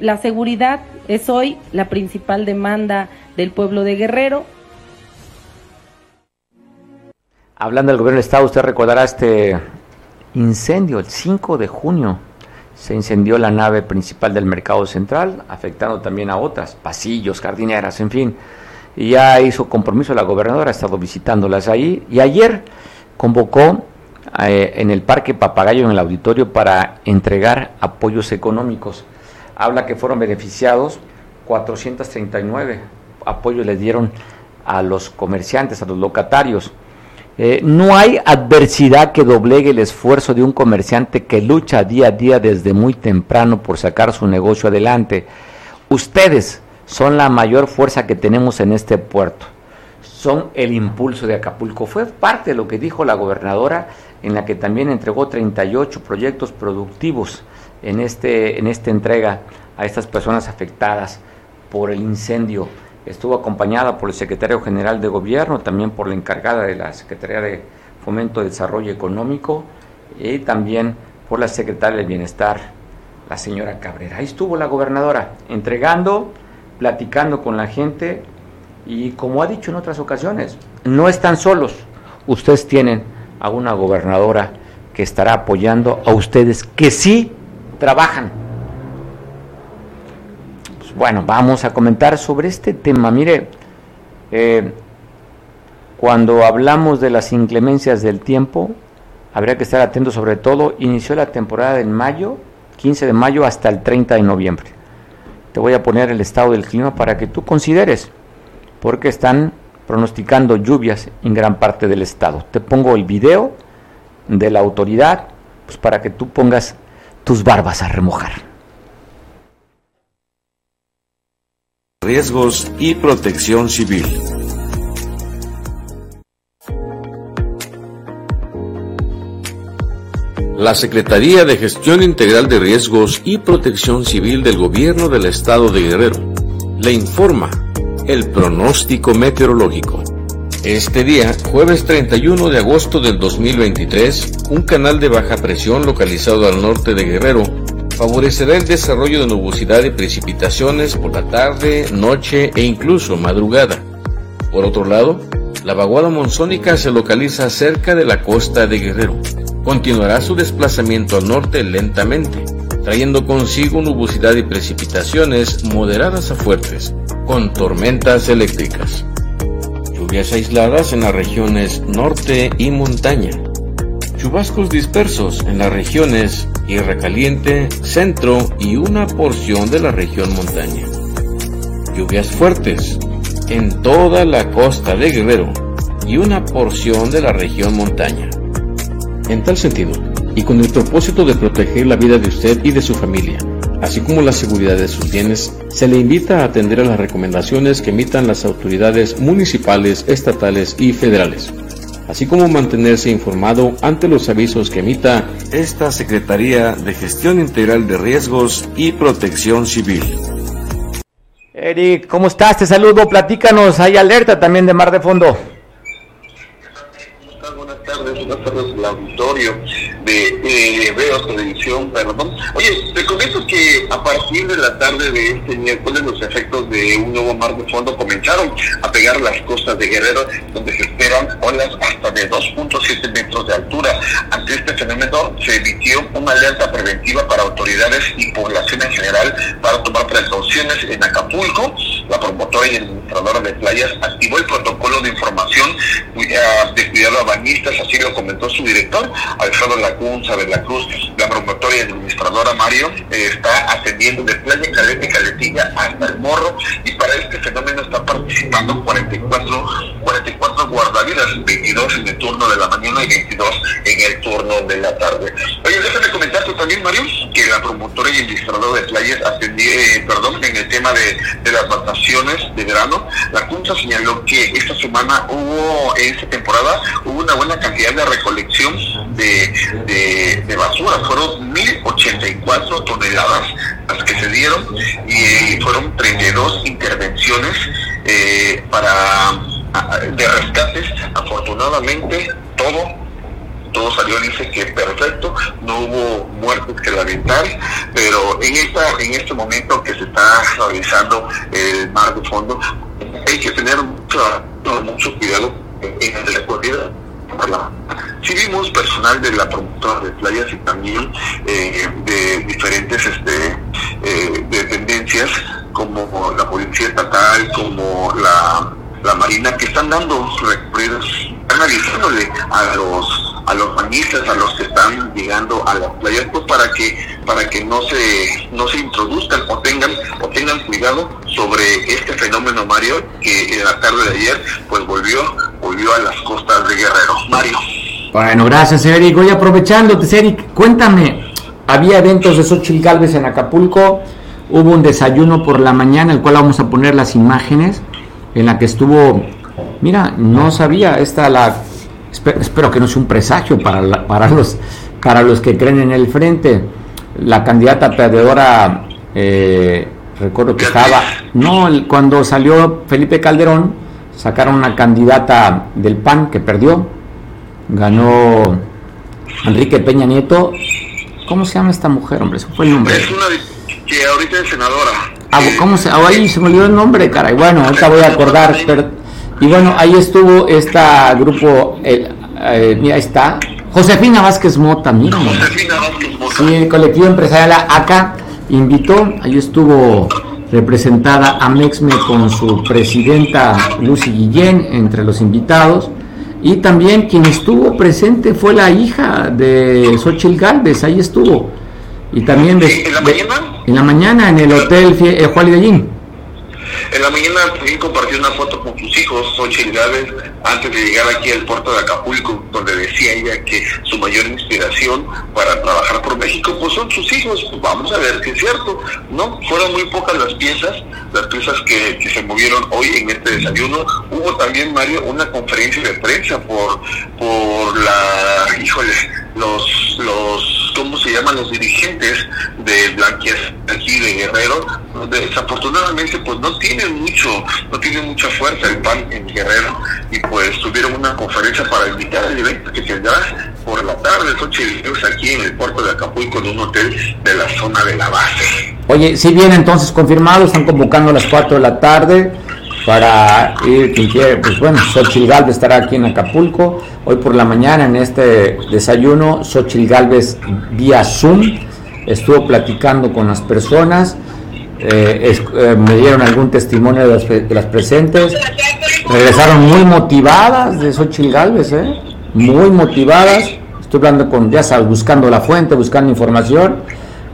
La seguridad es hoy la principal demanda del pueblo de Guerrero. Hablando del gobierno del estado, usted recordará este incendio el 5 de junio se incendió la nave principal del mercado central, afectando también a otras, pasillos, jardineras, en fin. Y ya hizo compromiso la gobernadora, ha estado visitándolas ahí. Y ayer convocó eh, en el Parque Papagayo, en el auditorio, para entregar apoyos económicos. Habla que fueron beneficiados 439 apoyos les dieron a los comerciantes, a los locatarios. Eh, no hay adversidad que doblegue el esfuerzo de un comerciante que lucha día a día desde muy temprano por sacar su negocio adelante. Ustedes son la mayor fuerza que tenemos en este puerto. Son el impulso de Acapulco. Fue parte de lo que dijo la gobernadora en la que también entregó 38 proyectos productivos en, este, en esta entrega a estas personas afectadas por el incendio estuvo acompañada por el secretario general de gobierno, también por la encargada de la Secretaría de Fomento de Desarrollo Económico y también por la secretaria del Bienestar, la señora Cabrera. Ahí estuvo la gobernadora entregando, platicando con la gente y como ha dicho en otras ocasiones, no están solos. Ustedes tienen a una gobernadora que estará apoyando a ustedes que sí trabajan bueno, vamos a comentar sobre este tema. Mire, eh, cuando hablamos de las inclemencias del tiempo, habría que estar atentos sobre todo. Inició la temporada en mayo, 15 de mayo hasta el 30 de noviembre. Te voy a poner el estado del clima para que tú consideres, porque están pronosticando lluvias en gran parte del estado. Te pongo el video de la autoridad, pues para que tú pongas tus barbas a remojar. Riesgos y protección civil. La Secretaría de Gestión Integral de Riesgos y Protección Civil del Gobierno del Estado de Guerrero le informa el pronóstico meteorológico. Este día, jueves 31 de agosto del 2023, un canal de baja presión localizado al norte de Guerrero favorecerá el desarrollo de nubosidad y precipitaciones por la tarde, noche e incluso madrugada. Por otro lado, la vaguada monzónica se localiza cerca de la costa de Guerrero. Continuará su desplazamiento al norte lentamente, trayendo consigo nubosidad y precipitaciones moderadas a fuertes, con tormentas eléctricas. Lluvias aisladas en las regiones norte y montaña chubascos dispersos en las regiones Tierra Caliente, Centro y una porción de la región montaña. Lluvias fuertes en toda la costa de Guerrero y una porción de la región montaña. En tal sentido, y con el propósito de proteger la vida de usted y de su familia, así como la seguridad de sus bienes, se le invita a atender a las recomendaciones que emitan las autoridades municipales, estatales y federales así como mantenerse informado ante los avisos que emita esta Secretaría de Gestión Integral de Riesgos y Protección Civil. Eric, ¿cómo estás? Te saludo, platícanos, hay alerta también de Mar de Fondo. Buenas tardes, buenas tardes al auditorio de, de Veos Televisión, perdón. Oye, te comento que a partir de la tarde de este miércoles los efectos de un nuevo mar de fondo comenzaron a pegar las costas de Guerrero, donde se esperan olas hasta de 2.7 metros de altura. Ante este fenómeno se emitió una alerta preventiva para autoridades y población en general para tomar precauciones en Acapulco. La promotora y administradora de playas activó el protocolo de información a así lo comentó su director, Alfredo Lacunza de la Cruz. La promotora y administradora Mario eh, está atendiendo de playa Calete Caletilla hasta el Morro y para este fenómeno están participando 44, 44 guardavidas, 22 en el turno de la mañana y 22 en el turno de la tarde. Oye, déjame comentarte también, Mario, que la promotora y administradora de playas atendí, eh, perdón, en el tema de, de las vacaciones de verano, la Junta señaló que esta semana hubo, en esta temporada, hubo una buena cantidad de recolección de, de, basura. Fueron 1.084 toneladas las que se dieron y fueron 32 intervenciones eh, para de rescates. Afortunadamente, todo todo salió, dice que perfecto, no hubo muertes que lamentar, pero en esta en este momento que se está realizando el mar de fondo, hay que tener mucho, mucho cuidado en el recorrido. Sí vimos personal de la promotora de playas y también eh, de diferentes este, eh, dependencias como la policía estatal, como la, la marina, que están dando recorridos, están avisándole a los a los bañistas, a los que están llegando a las playas, pues para que para que no se no se introduzcan o tengan o tengan cuidado sobre este fenómeno Mario que en la tarde de ayer pues volvió volvió a las costas de Guerrero. Mario. Bueno, gracias Eric. Voy aprovechándote, Eric, cuéntame, había eventos de Xochitl Galvez en Acapulco, hubo un desayuno por la mañana, el cual vamos a poner las imágenes, en la que estuvo, mira, no sabía, esta la espero, que no sea un presagio para, para, los, para los que creen en el frente. La candidata perdedora, eh, recuerdo que estaba, no, cuando salió Felipe Calderón, sacaron una candidata del PAN que perdió, ganó Enrique Peña Nieto. ¿Cómo se llama esta mujer, hombre? Eso fue el nombre. Es una que ahorita es senadora. Ah, ¿cómo se? Oh, ahí se me olvidó el nombre, caray. Bueno, ahorita voy a acordar. Pero, y bueno, ahí estuvo este grupo, el, eh, mira, ahí está, Josefina Vázquez Mota, mira. Josefina Vázquez Mota. Sí, el colectivo empresarial ACA invitó, ahí estuvo representada a Mexme con su presidenta Lucy Guillén entre los invitados. Y también quien estuvo presente fue la hija de Xochil Galvez, ahí estuvo. Y también ¿En la mañana? En la mañana en el hotel eh, Juan Allín. En la mañana también compartió una foto con sus hijos, Xochitl Gávez, antes de llegar aquí al puerto de Acapulco, donde decía ella que su mayor inspiración para trabajar por México pues son sus hijos. Vamos a ver si es cierto, ¿no? Fueron muy pocas las piezas, las piezas que, que se movieron hoy en este desayuno. Hubo también, Mario, una conferencia de prensa por, por la, híjole, los, los, ¿cómo se llaman? Los dirigentes de Blanquias aquí de Guerrero, desafortunadamente pues no tienen mucho, no tienen mucha fuerza el PAN en Guerrero y pues tuvieron una conferencia para invitar al evento que tendrá por la tarde, noche aquí en el puerto de Acapulco en un hotel de la zona de la base. Oye, si bien entonces confirmado, están convocando a las 4 de la tarde para ir, quien quiere, pues bueno, Xochil Galvez estará aquí en Acapulco. Hoy por la mañana en este desayuno, Xochil Galvez vía Zoom estuvo platicando con las personas, eh, eh, me dieron algún testimonio de las, de las, presentes, regresaron muy motivadas de Xochil Galvez, ¿eh? muy motivadas, estoy hablando con, ya sabes, buscando la fuente, buscando información,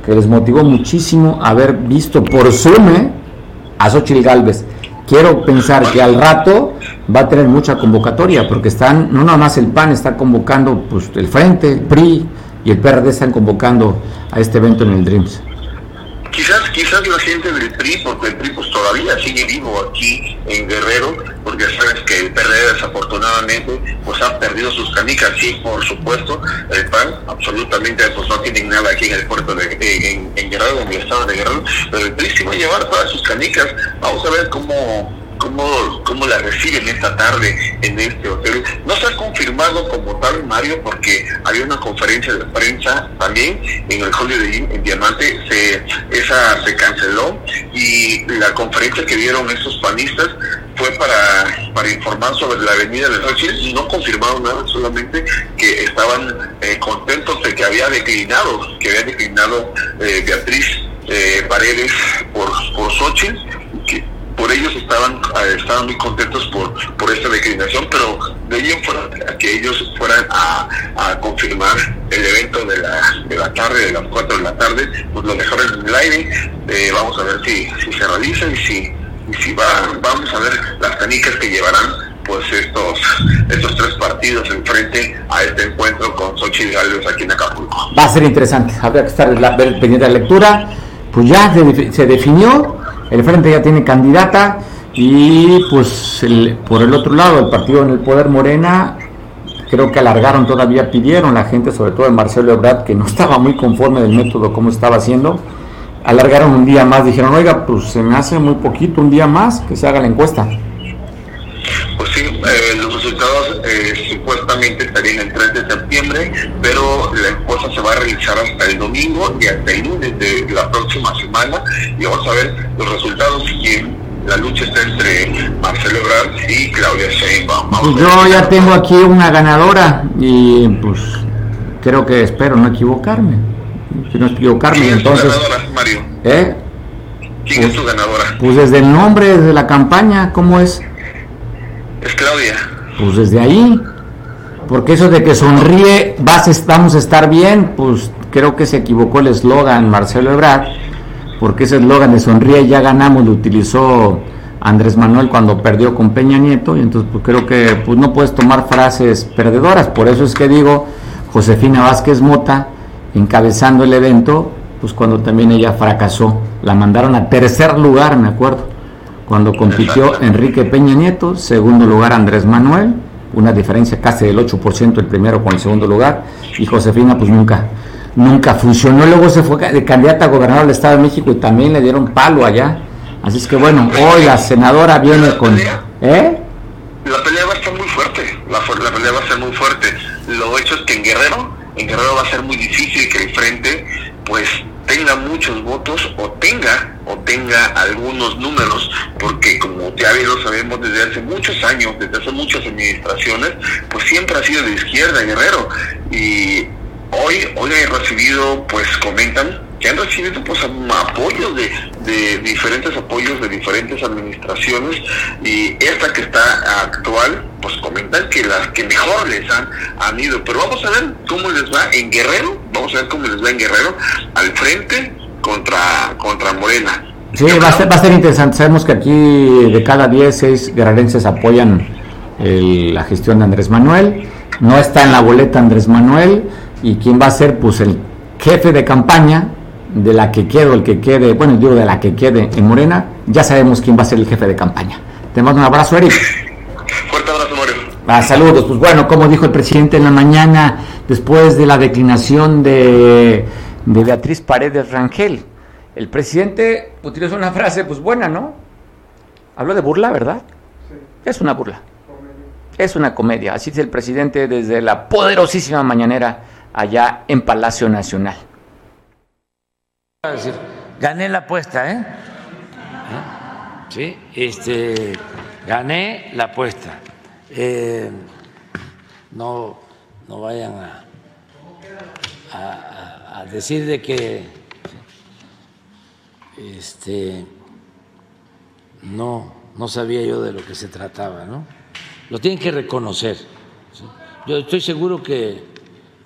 que les motivó muchísimo haber visto por Zoom ¿eh? a Xochil Galvez quiero pensar que al rato va a tener mucha convocatoria, porque están, no nada más el PAN está convocando, pues el Frente, PRI y el PRD están convocando a este evento en el Dreams. Quizás, quizás la gente del PRI, porque el PRI pues todavía sigue vivo aquí en Guerrero, porque sabes que el PRD desafortunadamente pues ha perdido sus canicas, sí, por supuesto, el PAN absolutamente pues no tienen nada aquí en el puerto de en, en Guerrero, en el estado de Guerrero, pero el PRI sí va a llevar todas sus canicas, vamos a ver cómo cómo, cómo la reciben esta tarde en este hotel. No se ha confirmado como tal, Mario, porque había una conferencia de prensa también en el Holiday Inn en Diamante, se, esa se canceló y la conferencia que dieron estos panistas fue para, para informar sobre la avenida de Xochitl y no confirmaron nada, solamente que estaban eh, contentos de que había declinado, que había declinado eh, Beatriz eh, Paredes por, por Xochitl, por ellos estaban, estaban muy contentos por, por esta declinación, pero de ahí en fuera a que ellos fueran a, a confirmar el evento de la, de la tarde, de las 4 de la tarde, pues lo dejaron en el aire, vamos a ver si, si se realiza y si y si va, vamos a ver las canicas que llevarán pues estos estos tres partidos enfrente a este encuentro con Xochitl Gálvez aquí en Acapulco. Va a ser interesante, habrá que estar la, pendiente de la lectura. Pues ya se, definió, el frente ya tiene candidata y pues por el otro lado, el partido en el poder Morena, creo que alargaron todavía, pidieron la gente, sobre todo el Marcelo Ebrard, que no estaba muy conforme del método como estaba haciendo alargaron un día más, dijeron, oiga, pues se me hace muy poquito, un día más que se haga la encuesta. Pues sí, eh, los resultados eh, supuestamente estarían el 3 de septiembre, pero la encuesta se va a realizar hasta el domingo y hasta el lunes de la próxima semana y vamos a ver los resultados y la lucha está entre Marcelo Ebrard y Claudia Sheinbaum. Pues yo ya tengo aquí una ganadora y pues creo que espero no equivocarme si no equivocarme. ¿Quién es entonces, ganadora, Mario? ¿eh? ¿Quién es tu ganadora? Pues desde el nombre, desde la campaña, ¿cómo es? Es Claudia. Pues desde ahí. Porque eso de que sonríe, vas, vamos a estar bien, pues creo que se equivocó el eslogan Marcelo Ebrard, porque ese eslogan de sonríe ya ganamos lo utilizó Andrés Manuel cuando perdió con Peña Nieto, y entonces pues creo que pues no puedes tomar frases perdedoras, por eso es que digo, Josefina Vázquez Mota, encabezando el evento, pues cuando también ella fracasó. La mandaron a tercer lugar, me acuerdo, cuando compitió Enrique Peña Nieto, segundo lugar Andrés Manuel, una diferencia casi del 8% el primero con el segundo lugar, y Josefina pues nunca, nunca funcionó. Luego se fue de candidata a gobernador del Estado de México y también le dieron palo allá. Así es que bueno, hoy la senadora viene con... ¿Eh? La pelea va a estar muy fuerte, la, la pelea va a ser muy fuerte. Lo hecho es que en Guerrero en Guerrero va a ser muy difícil que el frente pues tenga muchos votos o tenga o tenga algunos números porque como ya bien lo sabemos desde hace muchos años desde hace muchas administraciones pues siempre ha sido de izquierda Guerrero. Y hoy hoy he recibido pues comentan que han recibido pues apoyos de, de, diferentes apoyos de diferentes administraciones y esta que está actual pues comentan que las que mejor les han, han ido pero vamos a ver cómo les va en Guerrero vamos a ver cómo les va en Guerrero al frente contra contra Morena Sí, va a, ser, va a ser interesante. Sabemos que aquí de cada 10, 6 guerrerenses apoyan la gestión de Andrés Manuel. No está en la boleta Andrés Manuel. ¿Y quién va a ser? Pues el jefe de campaña de la que quede el que quede, bueno, digo de la que quede en Morena, ya sabemos quién va a ser el jefe de campaña. Te mando un abrazo, Eric. Fuerte abrazo, Mario. Ah, saludos. Pues bueno, como dijo el presidente en la mañana, después de la declinación de, de Beatriz Paredes Rangel, el presidente utilizó una frase, pues buena, ¿no? Habló de burla, ¿verdad? Sí. Es una burla. Es una comedia. Así dice el presidente desde la poderosísima mañanera allá en Palacio Nacional gané la apuesta, ¿eh? ¿eh? Sí, este, gané la apuesta. Eh, no, no vayan a, a, decir de que este, no, no sabía yo de lo que se trataba, ¿no? Lo tienen que reconocer. Yo estoy seguro que,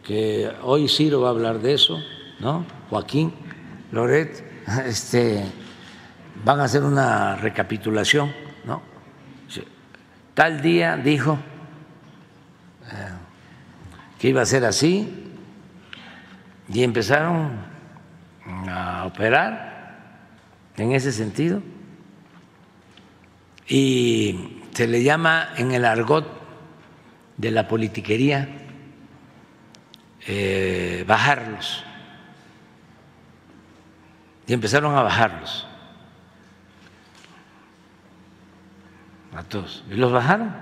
que hoy Ciro va a hablar de eso, ¿no? Joaquín Loret, este, van a hacer una recapitulación, ¿no? Tal día dijo eh, que iba a ser así y empezaron a operar en ese sentido y se le llama en el argot de la politiquería eh, bajarlos y empezaron a bajarlos. A todos. ¿Y los bajaron?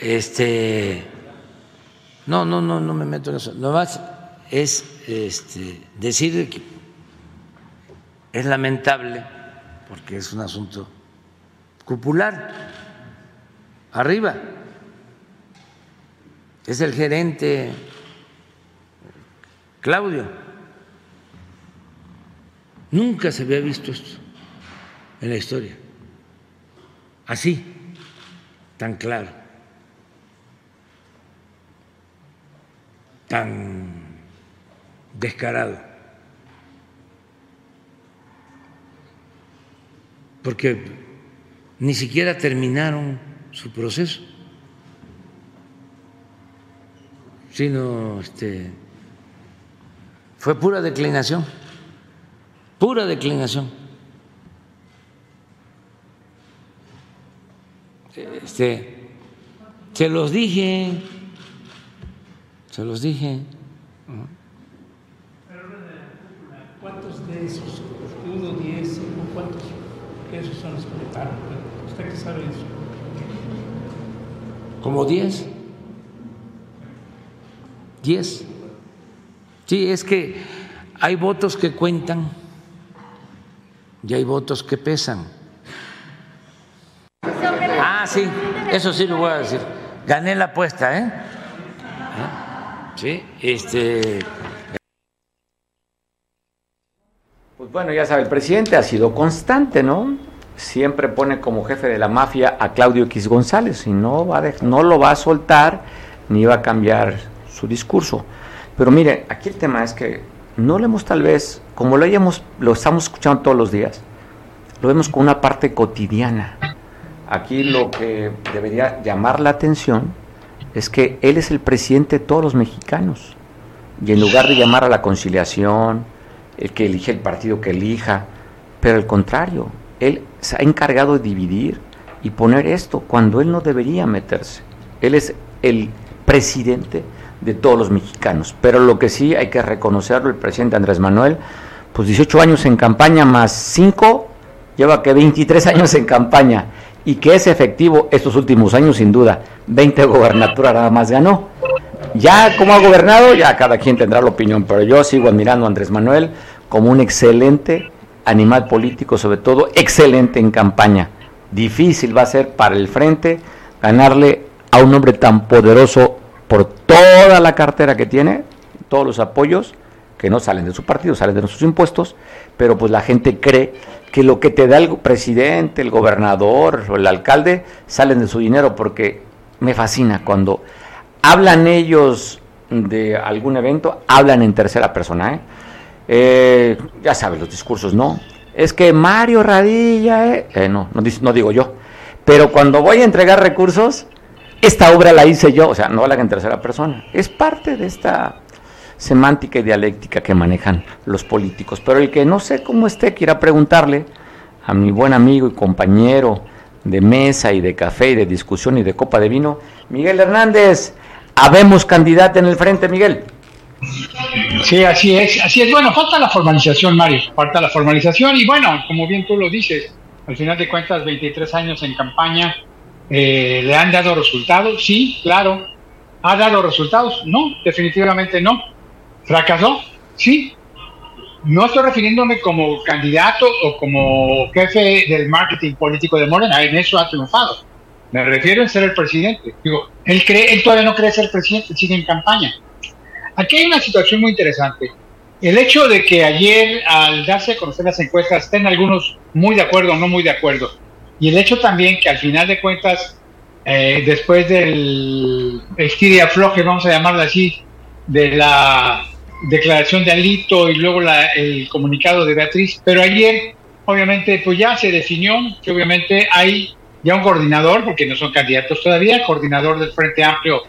Este. No, no, no, no me meto en eso. más es este, decir que es lamentable, porque es un asunto cupular, arriba. Es el gerente Claudio. Nunca se había visto esto en la historia. Así, tan claro, tan descarado. porque ni siquiera terminaron su proceso, sino este, fue pura declinación, pura declinación. Este, se los dije, se los dije. ¿Cuántos de esos? ¿Uno, diez, cinco, cuántos? Esos son los que votaron. ¿Usted qué sabe eso? ¿Como 10? 10. Sí, es que hay votos que cuentan y hay votos que pesan. Ah, sí, eso sí lo voy a decir. Gané la apuesta, ¿eh? Sí, este. Pues bueno, ya sabe, el presidente ha sido constante, ¿no? Siempre pone como jefe de la mafia a Claudio X González y no, va no lo va a soltar ni va a cambiar su discurso. Pero mire, aquí el tema es que no lo hemos tal vez, como lo, hayamos, lo estamos escuchando todos los días, lo vemos con una parte cotidiana. Aquí lo que debería llamar la atención es que él es el presidente de todos los mexicanos. Y en lugar de llamar a la conciliación, el que elige el partido que elija, pero al contrario, él se ha encargado de dividir y poner esto cuando él no debería meterse. Él es el presidente de todos los mexicanos, pero lo que sí hay que reconocerlo, el presidente Andrés Manuel, pues 18 años en campaña más 5, lleva que 23 años en campaña y que es efectivo estos últimos años sin duda, 20 gobernaturas nada más ganó. Ya como ha gobernado, ya cada quien tendrá la opinión, pero yo sigo admirando a Andrés Manuel como un excelente animal político, sobre todo excelente en campaña. Difícil va a ser para el frente ganarle a un hombre tan poderoso por toda la cartera que tiene, todos los apoyos que no salen de su partido, salen de sus impuestos, pero pues la gente cree que lo que te da el presidente, el gobernador o el alcalde salen de su dinero porque me fascina cuando hablan ellos de algún evento, hablan en tercera persona. ¿eh? Eh, ya sabes, los discursos, no. Es que Mario Radilla, ¿eh? eh no, no, no, digo yo. Pero cuando voy a entregar recursos, esta obra la hice yo, o sea, no hablan en tercera persona. Es parte de esta semántica y dialéctica que manejan los políticos. Pero el que no sé cómo esté, quiera preguntarle a mi buen amigo y compañero de mesa y de café y de discusión y de copa de vino, Miguel Hernández. Habemos candidato en el frente, Miguel. Sí, así es, así es. Bueno, falta la formalización, Mario, falta la formalización y bueno, como bien tú lo dices, al final de cuentas, 23 años en campaña, eh, ¿le han dado resultados? Sí, claro. ¿Ha dado resultados? No, definitivamente no. ¿Fracasó? Sí. No estoy refiriéndome como candidato o como jefe del marketing político de Morena, en eso ha triunfado me refiero a ser el presidente. Digo, él, él todavía no cree ser presidente, sigue en campaña. Aquí hay una situación muy interesante. El hecho de que ayer, al darse a conocer las encuestas, estén algunos muy de acuerdo o no muy de acuerdo, y el hecho también que al final de cuentas, eh, después del estiria floje, vamos a llamarlo así, de la declaración de Alito y luego el comunicado de Beatriz, pero ayer, obviamente, pues ya se definió que obviamente hay ya un coordinador, porque no son candidatos todavía, coordinador del Frente Amplio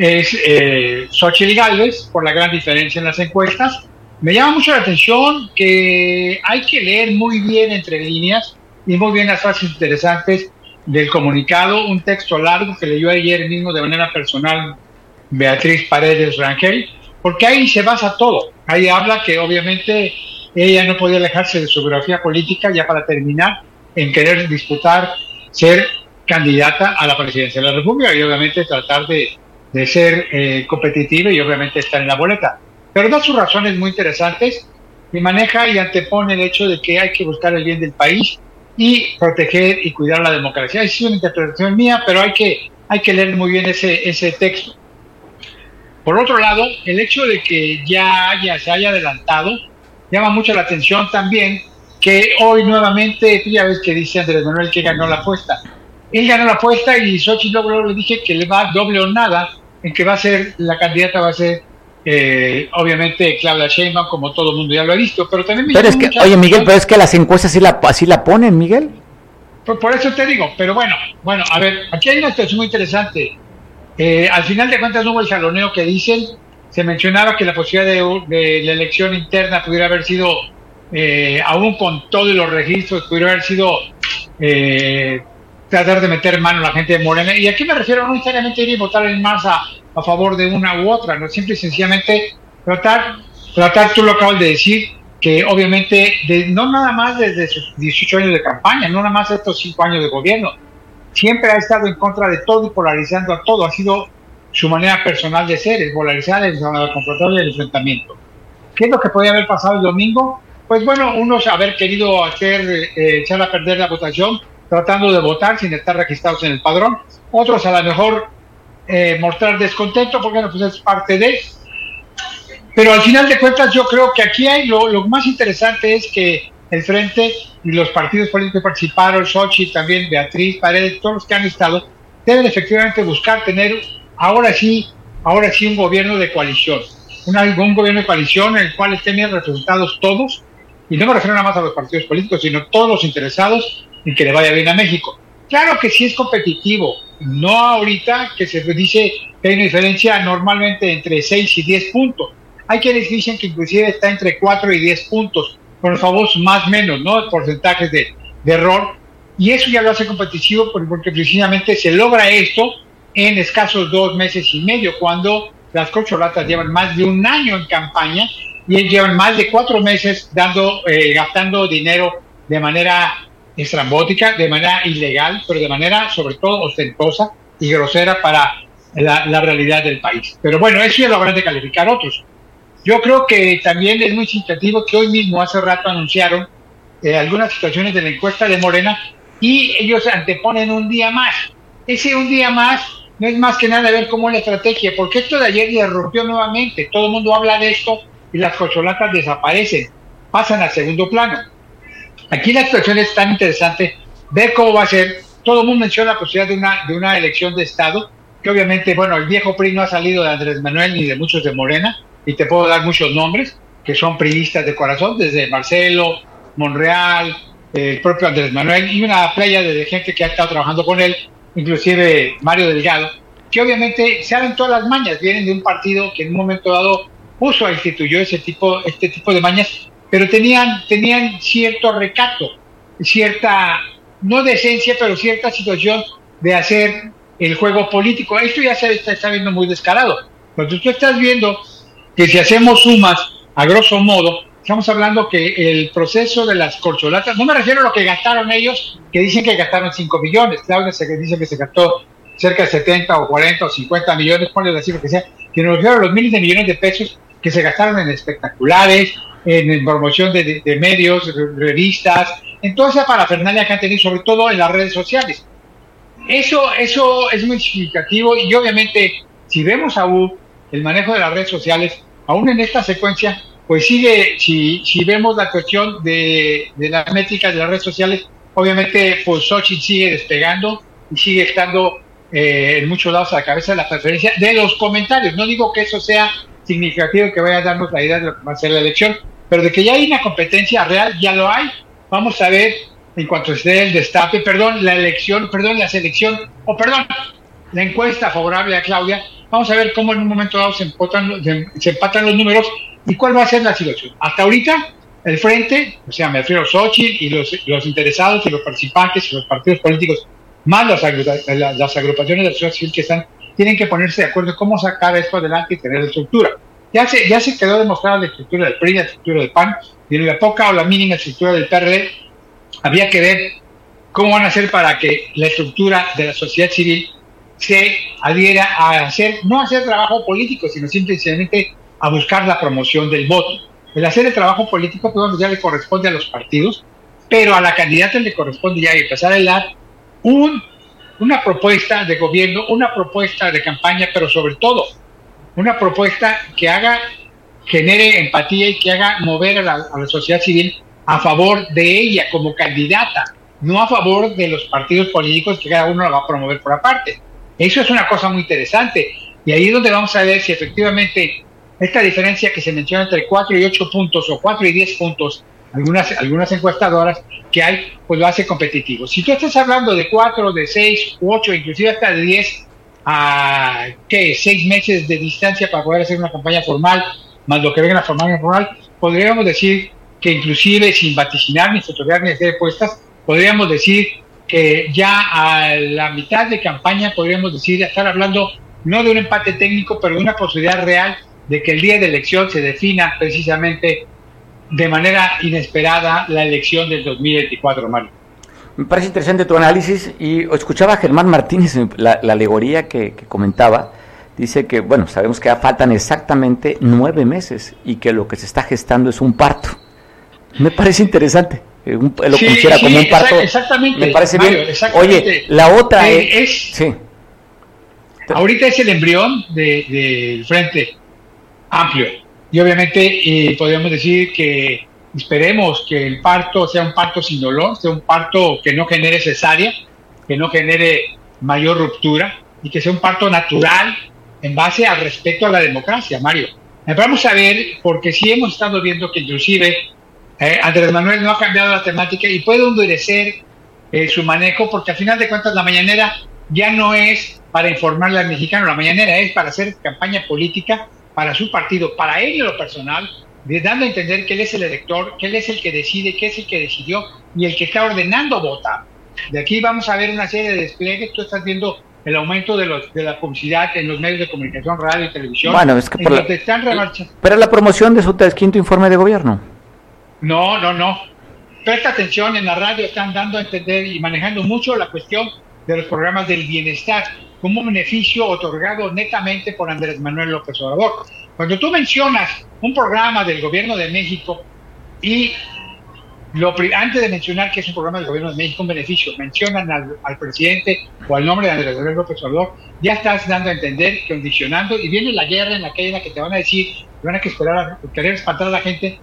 es eh, Xochitl Gálvez, por la gran diferencia en las encuestas. Me llama mucho la atención que hay que leer muy bien entre líneas y muy bien las frases interesantes del comunicado, un texto largo que leyó ayer mismo de manera personal Beatriz Paredes Rangel, porque ahí se basa todo. Ahí habla que obviamente ella no podía alejarse de su biografía política, ya para terminar, en querer disputar ser candidata a la presidencia de la República y obviamente tratar de, de ser eh, competitiva y obviamente estar en la boleta. Pero da sus razones muy interesantes y maneja y antepone el hecho de que hay que buscar el bien del país y proteger y cuidar la democracia. Es una interpretación mía, pero hay que, hay que leer muy bien ese, ese texto. Por otro lado, el hecho de que ya haya, se haya adelantado llama mucho la atención también que hoy nuevamente, tú ya ves que dice Andrés Manuel que ganó la apuesta. Él ganó la apuesta y Xochitl luego le dije que le va doble o nada, en que va a ser, la candidata va a ser eh, obviamente Claudia Sheinbaum, como todo el mundo ya lo ha visto, pero también Pero es que, oye Miguel, pero es que las encuestas sí la, así la ponen, Miguel. Por, eso te digo, pero bueno, bueno, a ver, aquí hay una situación muy interesante. Eh, al final de cuentas no hubo el jaloneo que dicen, se mencionaba que la posibilidad de, la elección interna pudiera haber sido, eh, aún con todos los registros, pudiera haber sido eh, tratar de meter mano a la gente de Morena. Y aquí me refiero no necesariamente ir y votar en masa a favor de una u otra, no simple y sencillamente tratar, tratar, tú lo acabas de decir, que obviamente de, no nada más desde sus 18 años de campaña, no nada más estos 5 años de gobierno, siempre ha estado en contra de todo y polarizando a todo, ha sido su manera personal de ser, el polarizar, el confrontar el enfrentamiento. ¿Qué es lo que podía haber pasado el domingo? Pues bueno, unos haber querido hacer, eh, echar a perder la votación, tratando de votar sin estar registrados en el padrón, otros a lo mejor eh, mostrar descontento, porque no, pues es parte de. Pero al final de cuentas, yo creo que aquí hay lo, más interesante es que el Frente y los partidos políticos que participaron, Sochi, también Beatriz, Paredes, todos los que han estado, deben efectivamente buscar tener ahora sí, ahora sí un gobierno de coalición. un gobierno de coalición en el cual estén bien representados todos, y no me refiero nada más a los partidos políticos, sino todos los interesados en que le vaya bien a México. Claro que sí es competitivo, no ahorita que se dice que hay una diferencia normalmente entre 6 y 10 puntos. Hay quienes dicen que inclusive está entre 4 y 10 puntos, los famosos más menos, ¿no? Porcentajes de, de error. Y eso ya lo hace competitivo porque precisamente se logra esto en escasos dos meses y medio, cuando las corcholatas llevan más de un año en campaña y llevan más de cuatro meses dando, eh, gastando dinero de manera estrambótica, de manera ilegal, pero de manera sobre todo ostentosa y grosera para la, realidad del país. Pero bueno, eso ya lo habrán de calificar otros. Yo creo que también es muy significativo que hoy mismo, hace rato, anunciaron eh, algunas situaciones de la encuesta de Morena y ellos anteponen un día más. Ese un día más no es más que nada ver cómo es la estrategia, porque esto de ayer ya rompió nuevamente. Todo el mundo habla de esto y las cocholatas desaparecen, pasan al segundo plano. Aquí la situación es tan interesante, ver cómo va a ser. Todo el mundo menciona la posibilidad de una, de una elección de Estado, que obviamente, bueno, el viejo PRI no ha salido de Andrés Manuel ni de muchos de Morena, y te puedo dar muchos nombres que son priistas de corazón, desde Marcelo, Monreal, el propio Andrés Manuel y una playa de gente que ha estado trabajando con él, inclusive Mario Delgado, que obviamente se saben todas las mañas, vienen de un partido que en un momento dado puso, instituyó ese tipo, este tipo de mañas pero tenían, tenían cierto recato, cierta, no decencia, pero cierta situación de hacer el juego político. Esto ya se está, viendo muy descarado. Cuando tú estás viendo que si hacemos sumas, a grosso modo, estamos hablando que el proceso de las corcholatas, no me refiero a lo que gastaron ellos, que dicen que gastaron 5 millones, Claudia se dice que se gastó cerca de 70 o 40 o 50 millones, ponle la cifra que sea, que me refiero a los miles de millones de pesos que se gastaron en espectaculares, en promoción de, medios, revistas, en toda esa parafernalia que han tenido, sobre todo en las redes sociales. Eso, eso es muy significativo y obviamente si vemos aún el manejo de las redes sociales, aún en esta secuencia, pues sigue, si, si vemos la cuestión de, de las métricas de las redes sociales, obviamente pues sigue despegando y sigue estando eh, en muchos lados a la cabeza de la preferencia de los comentarios. No digo que eso sea significativo que vaya a darnos la idea de lo que va a ser la elección, pero de que ya hay una competencia real, ya lo hay. Vamos a ver en cuanto esté el destape, perdón, la elección, perdón, la selección, o perdón, la encuesta favorable a Claudia, vamos a ver cómo en un momento dado se, empatan, se empatan los números y cuál va a ser la situación. Hasta ahorita, el frente, o sea, me refiero a Xochitl y los, los interesados y los participantes y los partidos políticos, más las agrupaciones de la sociedad civil que están tienen que ponerse de acuerdo cómo sacar esto adelante y tener estructura. Ya se, ya se quedó demostrada la estructura del PRI, la estructura del PAN, y la poca o la mínima estructura del PRD, había que ver cómo van a hacer para que la estructura de la sociedad civil se adhiera a hacer, no hacer trabajo político, sino simplemente a buscar la promoción del voto. El hacer el trabajo político, pues ya le corresponde a los partidos, pero a la candidata le corresponde ya empezar a dar un, una propuesta de gobierno, una propuesta de campaña, pero sobre todo una propuesta que haga, genere empatía y que haga mover a la, a la sociedad civil a favor de ella como candidata, no a favor de los partidos políticos que cada uno la va a promover por aparte. Eso es una cosa muy interesante. Y ahí es donde vamos a ver si efectivamente esta diferencia que se menciona entre 4 y 8 puntos o 4 y 10 puntos, algunas, algunas encuestadoras que hay, pues lo hace competitivo. Si tú estás hablando de 4, de 6, 8, inclusive hasta de 10 a ¿qué? 6 meses de distancia para poder hacer una campaña formal, más lo que venga la formal informal, podríamos decir que inclusive sin vaticinar ni fotografiar ni hacer apuestas, podríamos decir que ya a la mitad de campaña podríamos decir estar hablando no de un empate técnico, pero de una posibilidad real de que el día de elección se defina precisamente de manera inesperada la elección del 2024, Mario. Me parece interesante tu análisis y escuchaba a Germán Martínez, la, la alegoría que, que, comentaba, dice que, bueno, sabemos que ya faltan exactamente nueve meses y que lo que se está gestando es un parto. Me parece interesante. Un, lo sí, considera sí, como un parto. Exactamente. Me parece Mario, bien. exactamente. Oye, la otra Eh, es, es- sí. Ahorita es el embrión del de, Frente Amplio. Y obviamente eh, podríamos decir que esperemos que el parto sea un parto sin dolor, sea un parto que no genere cesárea, que no genere mayor ruptura y que sea un parto natural en base al respeto a la democracia, Mario. Eh, Vamos a ver, porque sí hemos estado viendo que inclusive eh, Andrés Manuel no ha cambiado la temática y puede endurecer eh, su manejo, porque al final de cuentas la mañanera ya no es para informarle al mexicano, la mañanera es para hacer campaña política para su partido, para él en lo personal, de- dando a entender que él es el elector, que él es el que decide, que es el que decidió y el que está ordenando votar. De aquí vamos a ver una serie de despliegues, tú estás viendo el aumento de, los, de la publicidad en los medios de comunicación, radio y televisión. Bueno, es que por la- están. Pero la promoción de su quinto informe de gobierno. No, no, no. Presta atención, en la radio están dando a entender y manejando mucho la cuestión de los programas del bienestar como un beneficio otorgado netamente por Andrés Manuel López Obrador. Cuando tú mencionas un programa del gobierno de México y lo, antes de mencionar que es un programa del gobierno de México, un beneficio, mencionan al, al presidente o al nombre de Andrés Manuel López Obrador, ya estás dando a entender, condicionando, y viene la guerra en la que, en la que te van a decir, van a que esperar a querer espantar a la gente,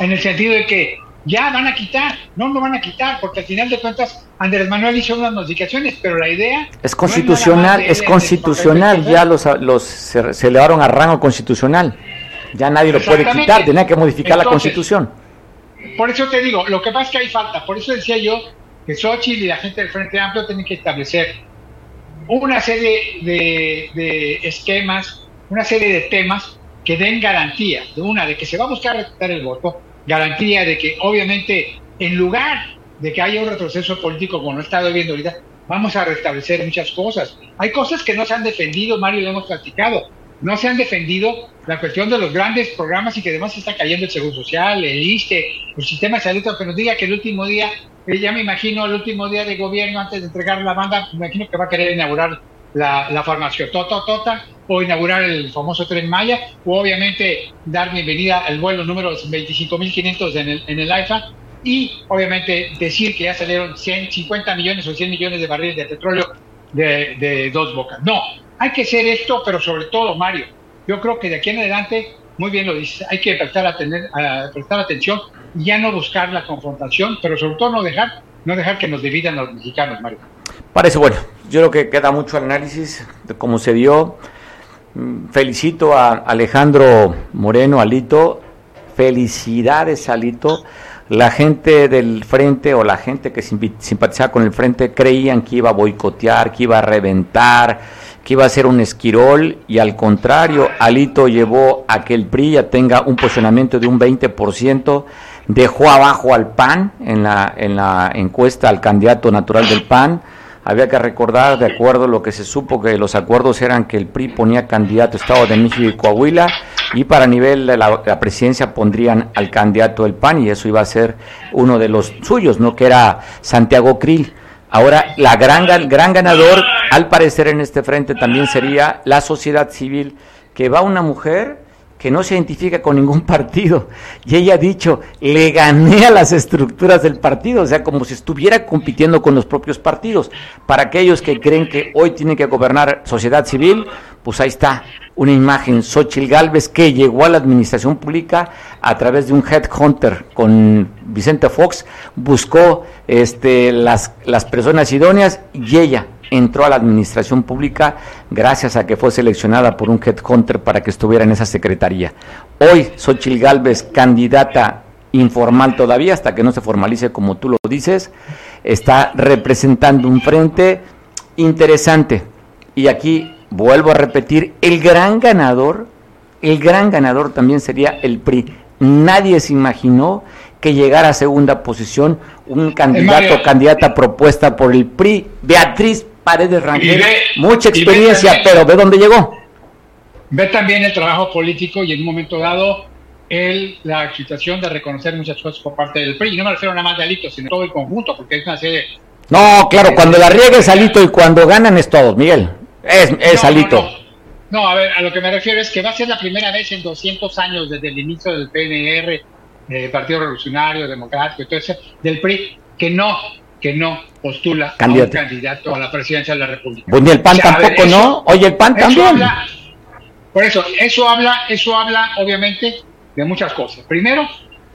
en el sentido de que ya van a quitar, no lo van a quitar, porque al final de cuentas Andrés Manuel hizo unas modificaciones, pero la idea Es constitucional, es constitucional, ya los, los se, se elevaron a rango constitucional. Ya nadie lo puede quitar, tenía que modificar la constitución. Por eso te digo, lo que pasa es que hay falta, por eso decía yo que Xochitl y la gente del Frente Amplio tienen que establecer una serie de, de esquemas, una serie de temas que den garantía, de una, de que se va a buscar respetar el voto, garantía de que obviamente en lugar de que haya un retroceso político como lo he estado viendo ahorita, vamos a restablecer muchas cosas. Hay cosas que no se han defendido, Mario, lo hemos platicado. No se han defendido la cuestión de los grandes programas y que además está cayendo el Seguro Social, el ISTE, el sistema de salud, aunque nos diga que el último día, eh, ya me imagino el último día de gobierno antes de entregar la banda, me imagino que va a querer inaugurar la, la farmacia Tota Tota o inaugurar el famoso Tren Maya o obviamente dar bienvenida al vuelo número 25.500 en el, en el AIFA y obviamente decir que ya salieron 150 millones o 100 millones de barriles de petróleo de, de dos bocas. No, hay que hacer esto, pero sobre todo, Mario, yo creo que de aquí en adelante, muy bien lo dices, hay que prestar, a tener, prestar atención y ya no buscar la confrontación, pero sobre todo no dejar, no dejar que nos dividan los mexicanos, Mario. Parece bueno. Yo creo que queda mucho análisis de cómo se dio. Mm, Felicito a Alejandro Moreno, Alito. Felicidades, Alito. La gente del frente o la gente que simpatizaba con el frente creían que iba a boicotear, que iba a reventar, que iba a ser un esquirol y al contrario, Alito llevó a que el PRI ya tenga un posicionamiento de un 20%, dejó abajo al PAN en la, en la encuesta al candidato natural del PAN. Había que recordar, de acuerdo a lo que se supo, que los acuerdos eran que el PRI ponía candidato a Estado de México y Coahuila y para nivel de la, presidencia pondrían al candidato del PAN y eso iba a ser uno de los suyos, ¿no? Que era Santiago Krill. Ahora, la gran, gran ganador, al parecer en este frente también sería la sociedad civil, que va una mujer que no se identifica con ningún partido. Y ella ha dicho, le gané a las estructuras del partido, o sea, como si estuviera compitiendo con los propios partidos. Para aquellos que creen que hoy tiene que gobernar sociedad civil, pues ahí está una imagen, Xochitl Galvez, que llegó a la administración pública a través de un headhunter con Vicente Fox, buscó este, las, las personas idóneas y ella entró a la administración pública gracias a que fue seleccionada por un headhunter para que estuviera en esa secretaría. Hoy Xochitl Galvez, candidata informal todavía, hasta que no se formalice como tú lo dices, está representando un frente interesante. Y aquí vuelvo a repetir, el gran ganador, el gran ganador también sería el PRI. Nadie se imaginó que llegara a segunda posición un candidato o candidata propuesta por el PRI, Beatriz Paredes Rangel, mucha experiencia, pero ve dónde llegó. Ve también el trabajo político y en un momento dado el, la situación de reconocer muchas cosas por parte del PRI. Y no me refiero nada más de Alito, sino todo el conjunto, porque es una serie... No, claro, cuando la riega es Alito y cuando ganan es todos, Miguel. Es, es No, Alito. no, no. No, a ver, a lo que me refiero es que va a ser la primera vez en 200 años desde el inicio del PNR, del Partido Revolucionario, Democrático, entonces del PRI, que no, que no postula Candidato. a un candidato a la presidencia de la República. Pues ni el PAN O sea, a ver, tampoco, eso- ¿no? Oye, el PAN también. habla- por eso, eso habla, eso habla, obviamente, de muchas cosas. Primero,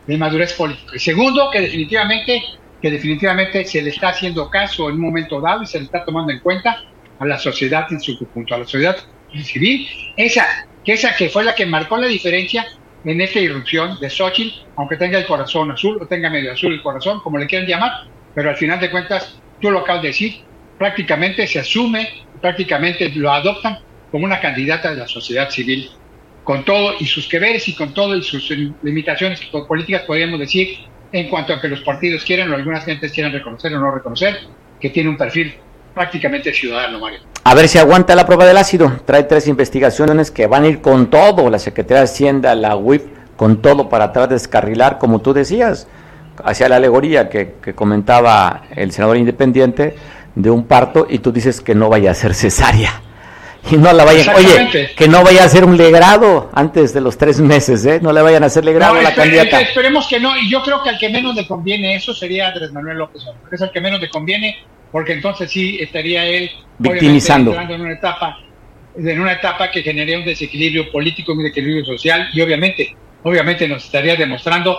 de madurez política. Y segundo, que definitivamente, que definitivamente se le está haciendo caso en un momento dado y se le está tomando en cuenta a la sociedad en su conjunto, a la sociedad civil, esa que esa que fue la que marcó la diferencia en esta irrupción de Xochitl, aunque tenga el corazón azul o tenga medio azul el corazón, como le quieran llamar, pero al final de cuentas, tú lo acabas de decir, prácticamente se asume, prácticamente lo adoptan como una candidata de la sociedad civil, con todo y sus que veres y con todo y sus limitaciones políticas, podríamos decir, en cuanto a que los partidos quieren o algunas gentes quieran reconocer o no reconocer, que tiene un perfil prácticamente ciudadano, Mario. A ver si aguanta la prueba del ácido. Trae tres investigaciones que van a ir con todo, la Secretaría de Hacienda, la UIF, con todo para de descarrilar, como tú decías, hacia la alegoría que, que comentaba el senador independiente de un parto y tú dices que no vaya a ser cesárea. Y no la vayan, oye, que no vaya a ser un legrado antes de los tres meses, ¿eh? No le vayan a hacer legrado No, a la candidata. espe- esperemos que no, y yo creo que al que menos le conviene eso sería Andrés Manuel López Obrador. Es al que menos le conviene, porque entonces sí estaría él Victimizando. entrando en una etapa, en una etapa que generaría un desequilibrio político, un desequilibrio social, y obviamente, obviamente nos estaría demostrando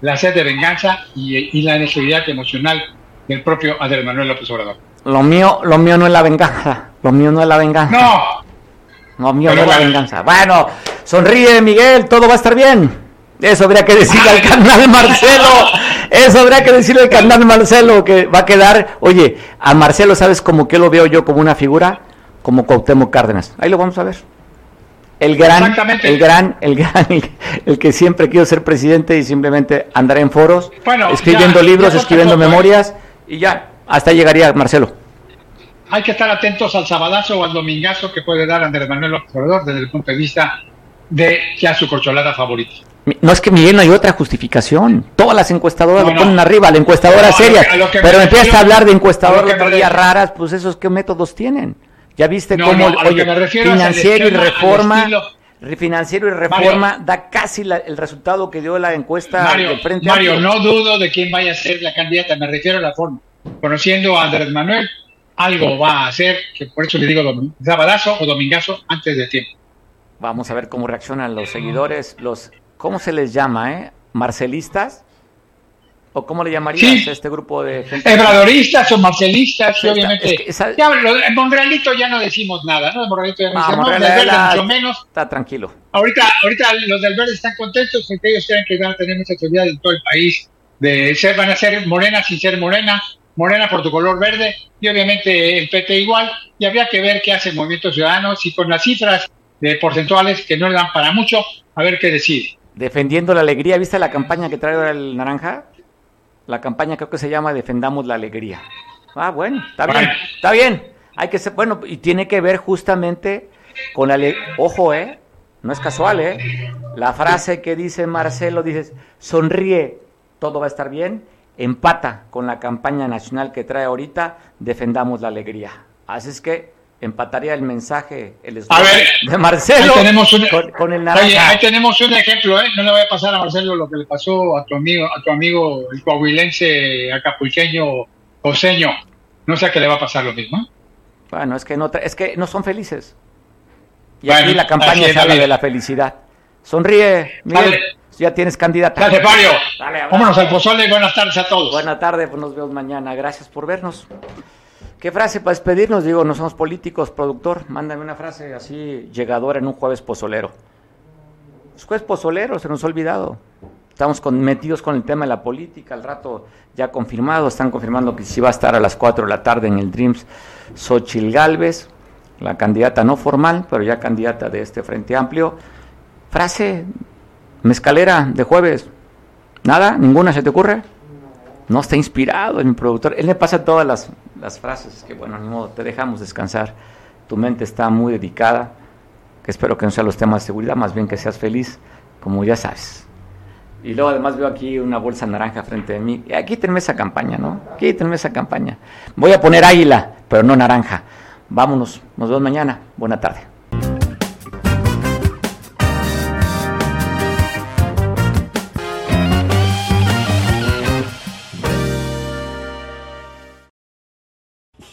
la sed de venganza y, y la necesidad emocional del propio Andrés Manuel López Obrador. Lo mío, lo mío no es la venganza. Lo mío no es la venganza. No, No, mío Pero no es la venganza. Bueno, sonríe Miguel, todo va a estar bien. Eso habría que decirle al carnal Marcelo. Eso habría que decirle al carnal Marcelo que va a quedar. Oye, a Marcelo, ¿sabes cómo que lo veo yo como una figura? Como Cuauhtémoc Cárdenas. Ahí lo vamos a ver. El gran, el gran, el gran, el, que siempre quiso ser presidente y simplemente andar en foros, Bueno, escribiendo ya, libros, ya escribiendo memorias y ya, hasta llegaría Marcelo. hay que estar atentos al sabadazo o al domingazo que puede dar Andrés Manuel López Obrador desde el punto de vista de ya su corcholata favorita. No es que Miguel no hay otra justificación. Todas las encuestadoras No, lo no. ponen arriba, la encuestadora No, seria. Pero me refiero- a hablar de encuestadoras raras, pues esos qué métodos tienen. Ya viste No, cómo no, oye, financiero y esquema, reforma, financiero y reforma da casi la- el resultado que dio la encuesta Mario, Frente Mario, no dudo de quién vaya a ser la candidata, me refiero a la forma. Conociendo a Andrés Manuel, algo va a hacer, que por eso le digo sabadazo o domingazo antes de tiempo. Vamos a ver cómo reaccionan los seguidores, los ¿cómo se les llama, eh? ¿Marcelistas? ¿O cómo le llamarías Sí. a este grupo de gente? Ebradoristas o marcelistas, Sí, obviamente. es que esa- Ya, lo de Monrealito ya no decimos nada, ¿no? Monrealito ya no, Ah, decimos, la- mucho menos. Está tranquilo. Ahorita, ahorita los del Verde están contentos porque ellos creen que van a tener mucha seguridad en todo el país. De ser, van a ser morena sin ser morena, morena por tu color verde, y obviamente el PT igual. Y habría que ver qué hace el Movimiento Ciudadano, si con las cifras de porcentuales que no le dan para mucho, a ver qué decide. Defendiendo la alegría, ¿viste la campaña que trae ahora el naranja? La campaña creo que se llama Defendamos la alegría. Ah, bueno, está bien, está bien. Hay que ser, bueno, y tiene que ver justamente con la ojo, eh, no es casual, eh. La frase que dice Marcelo, dices, sonríe, todo va a estar bien, empata con la campaña nacional que trae ahorita, Defendamos la alegría. Así es que empataría el mensaje, el a ver, de Marcelo con, el naranja. Oye, ahí tenemos un ejemplo, ¿eh? No le voy a pasar a Marcelo lo que le pasó a tu amigo, a tu amigo el coahuilense acapulqueño Joseño. No sé a qué le va a pasar lo mismo. Bueno, es que no, es que no son felices. Y aquí la campaña se habla de la felicidad. Sonríe, Miguel, ya tienes candidata. Gracias, Mario. Vámonos al pozole. Buenas tardes a todos. Buenas tardes, pues nos vemos mañana. Gracias por vernos. ¿Qué frase para despedirnos? Digo, no somos políticos, productor. Mándame una frase así llegadora en un jueves pozolero. Es jueves pozolero, se nos ha olvidado. Estamos metidos con el tema de la política, al rato ya confirmado, están confirmando que sí va a estar a las 4 de la tarde en el Dreams Xochil Galvez, la candidata no formal, pero ya candidata de este Frente Amplio. Frase, mezcalera de jueves. ¿Nada? ¿Ninguna se te ocurre? No está inspirado en mi productor. Él me pasa todas las, las frases, que bueno, ni modo, te dejamos descansar. Tu mente está muy dedicada, que espero que no sean los temas de seguridad, más bien que seas feliz, como ya sabes. Y luego además veo aquí una bolsa naranja frente a mí. Quítenme esa campaña, ¿no? Quítenme esa campaña. Voy a poner águila, pero no naranja. Vámonos, nos vemos mañana. Buena tarde.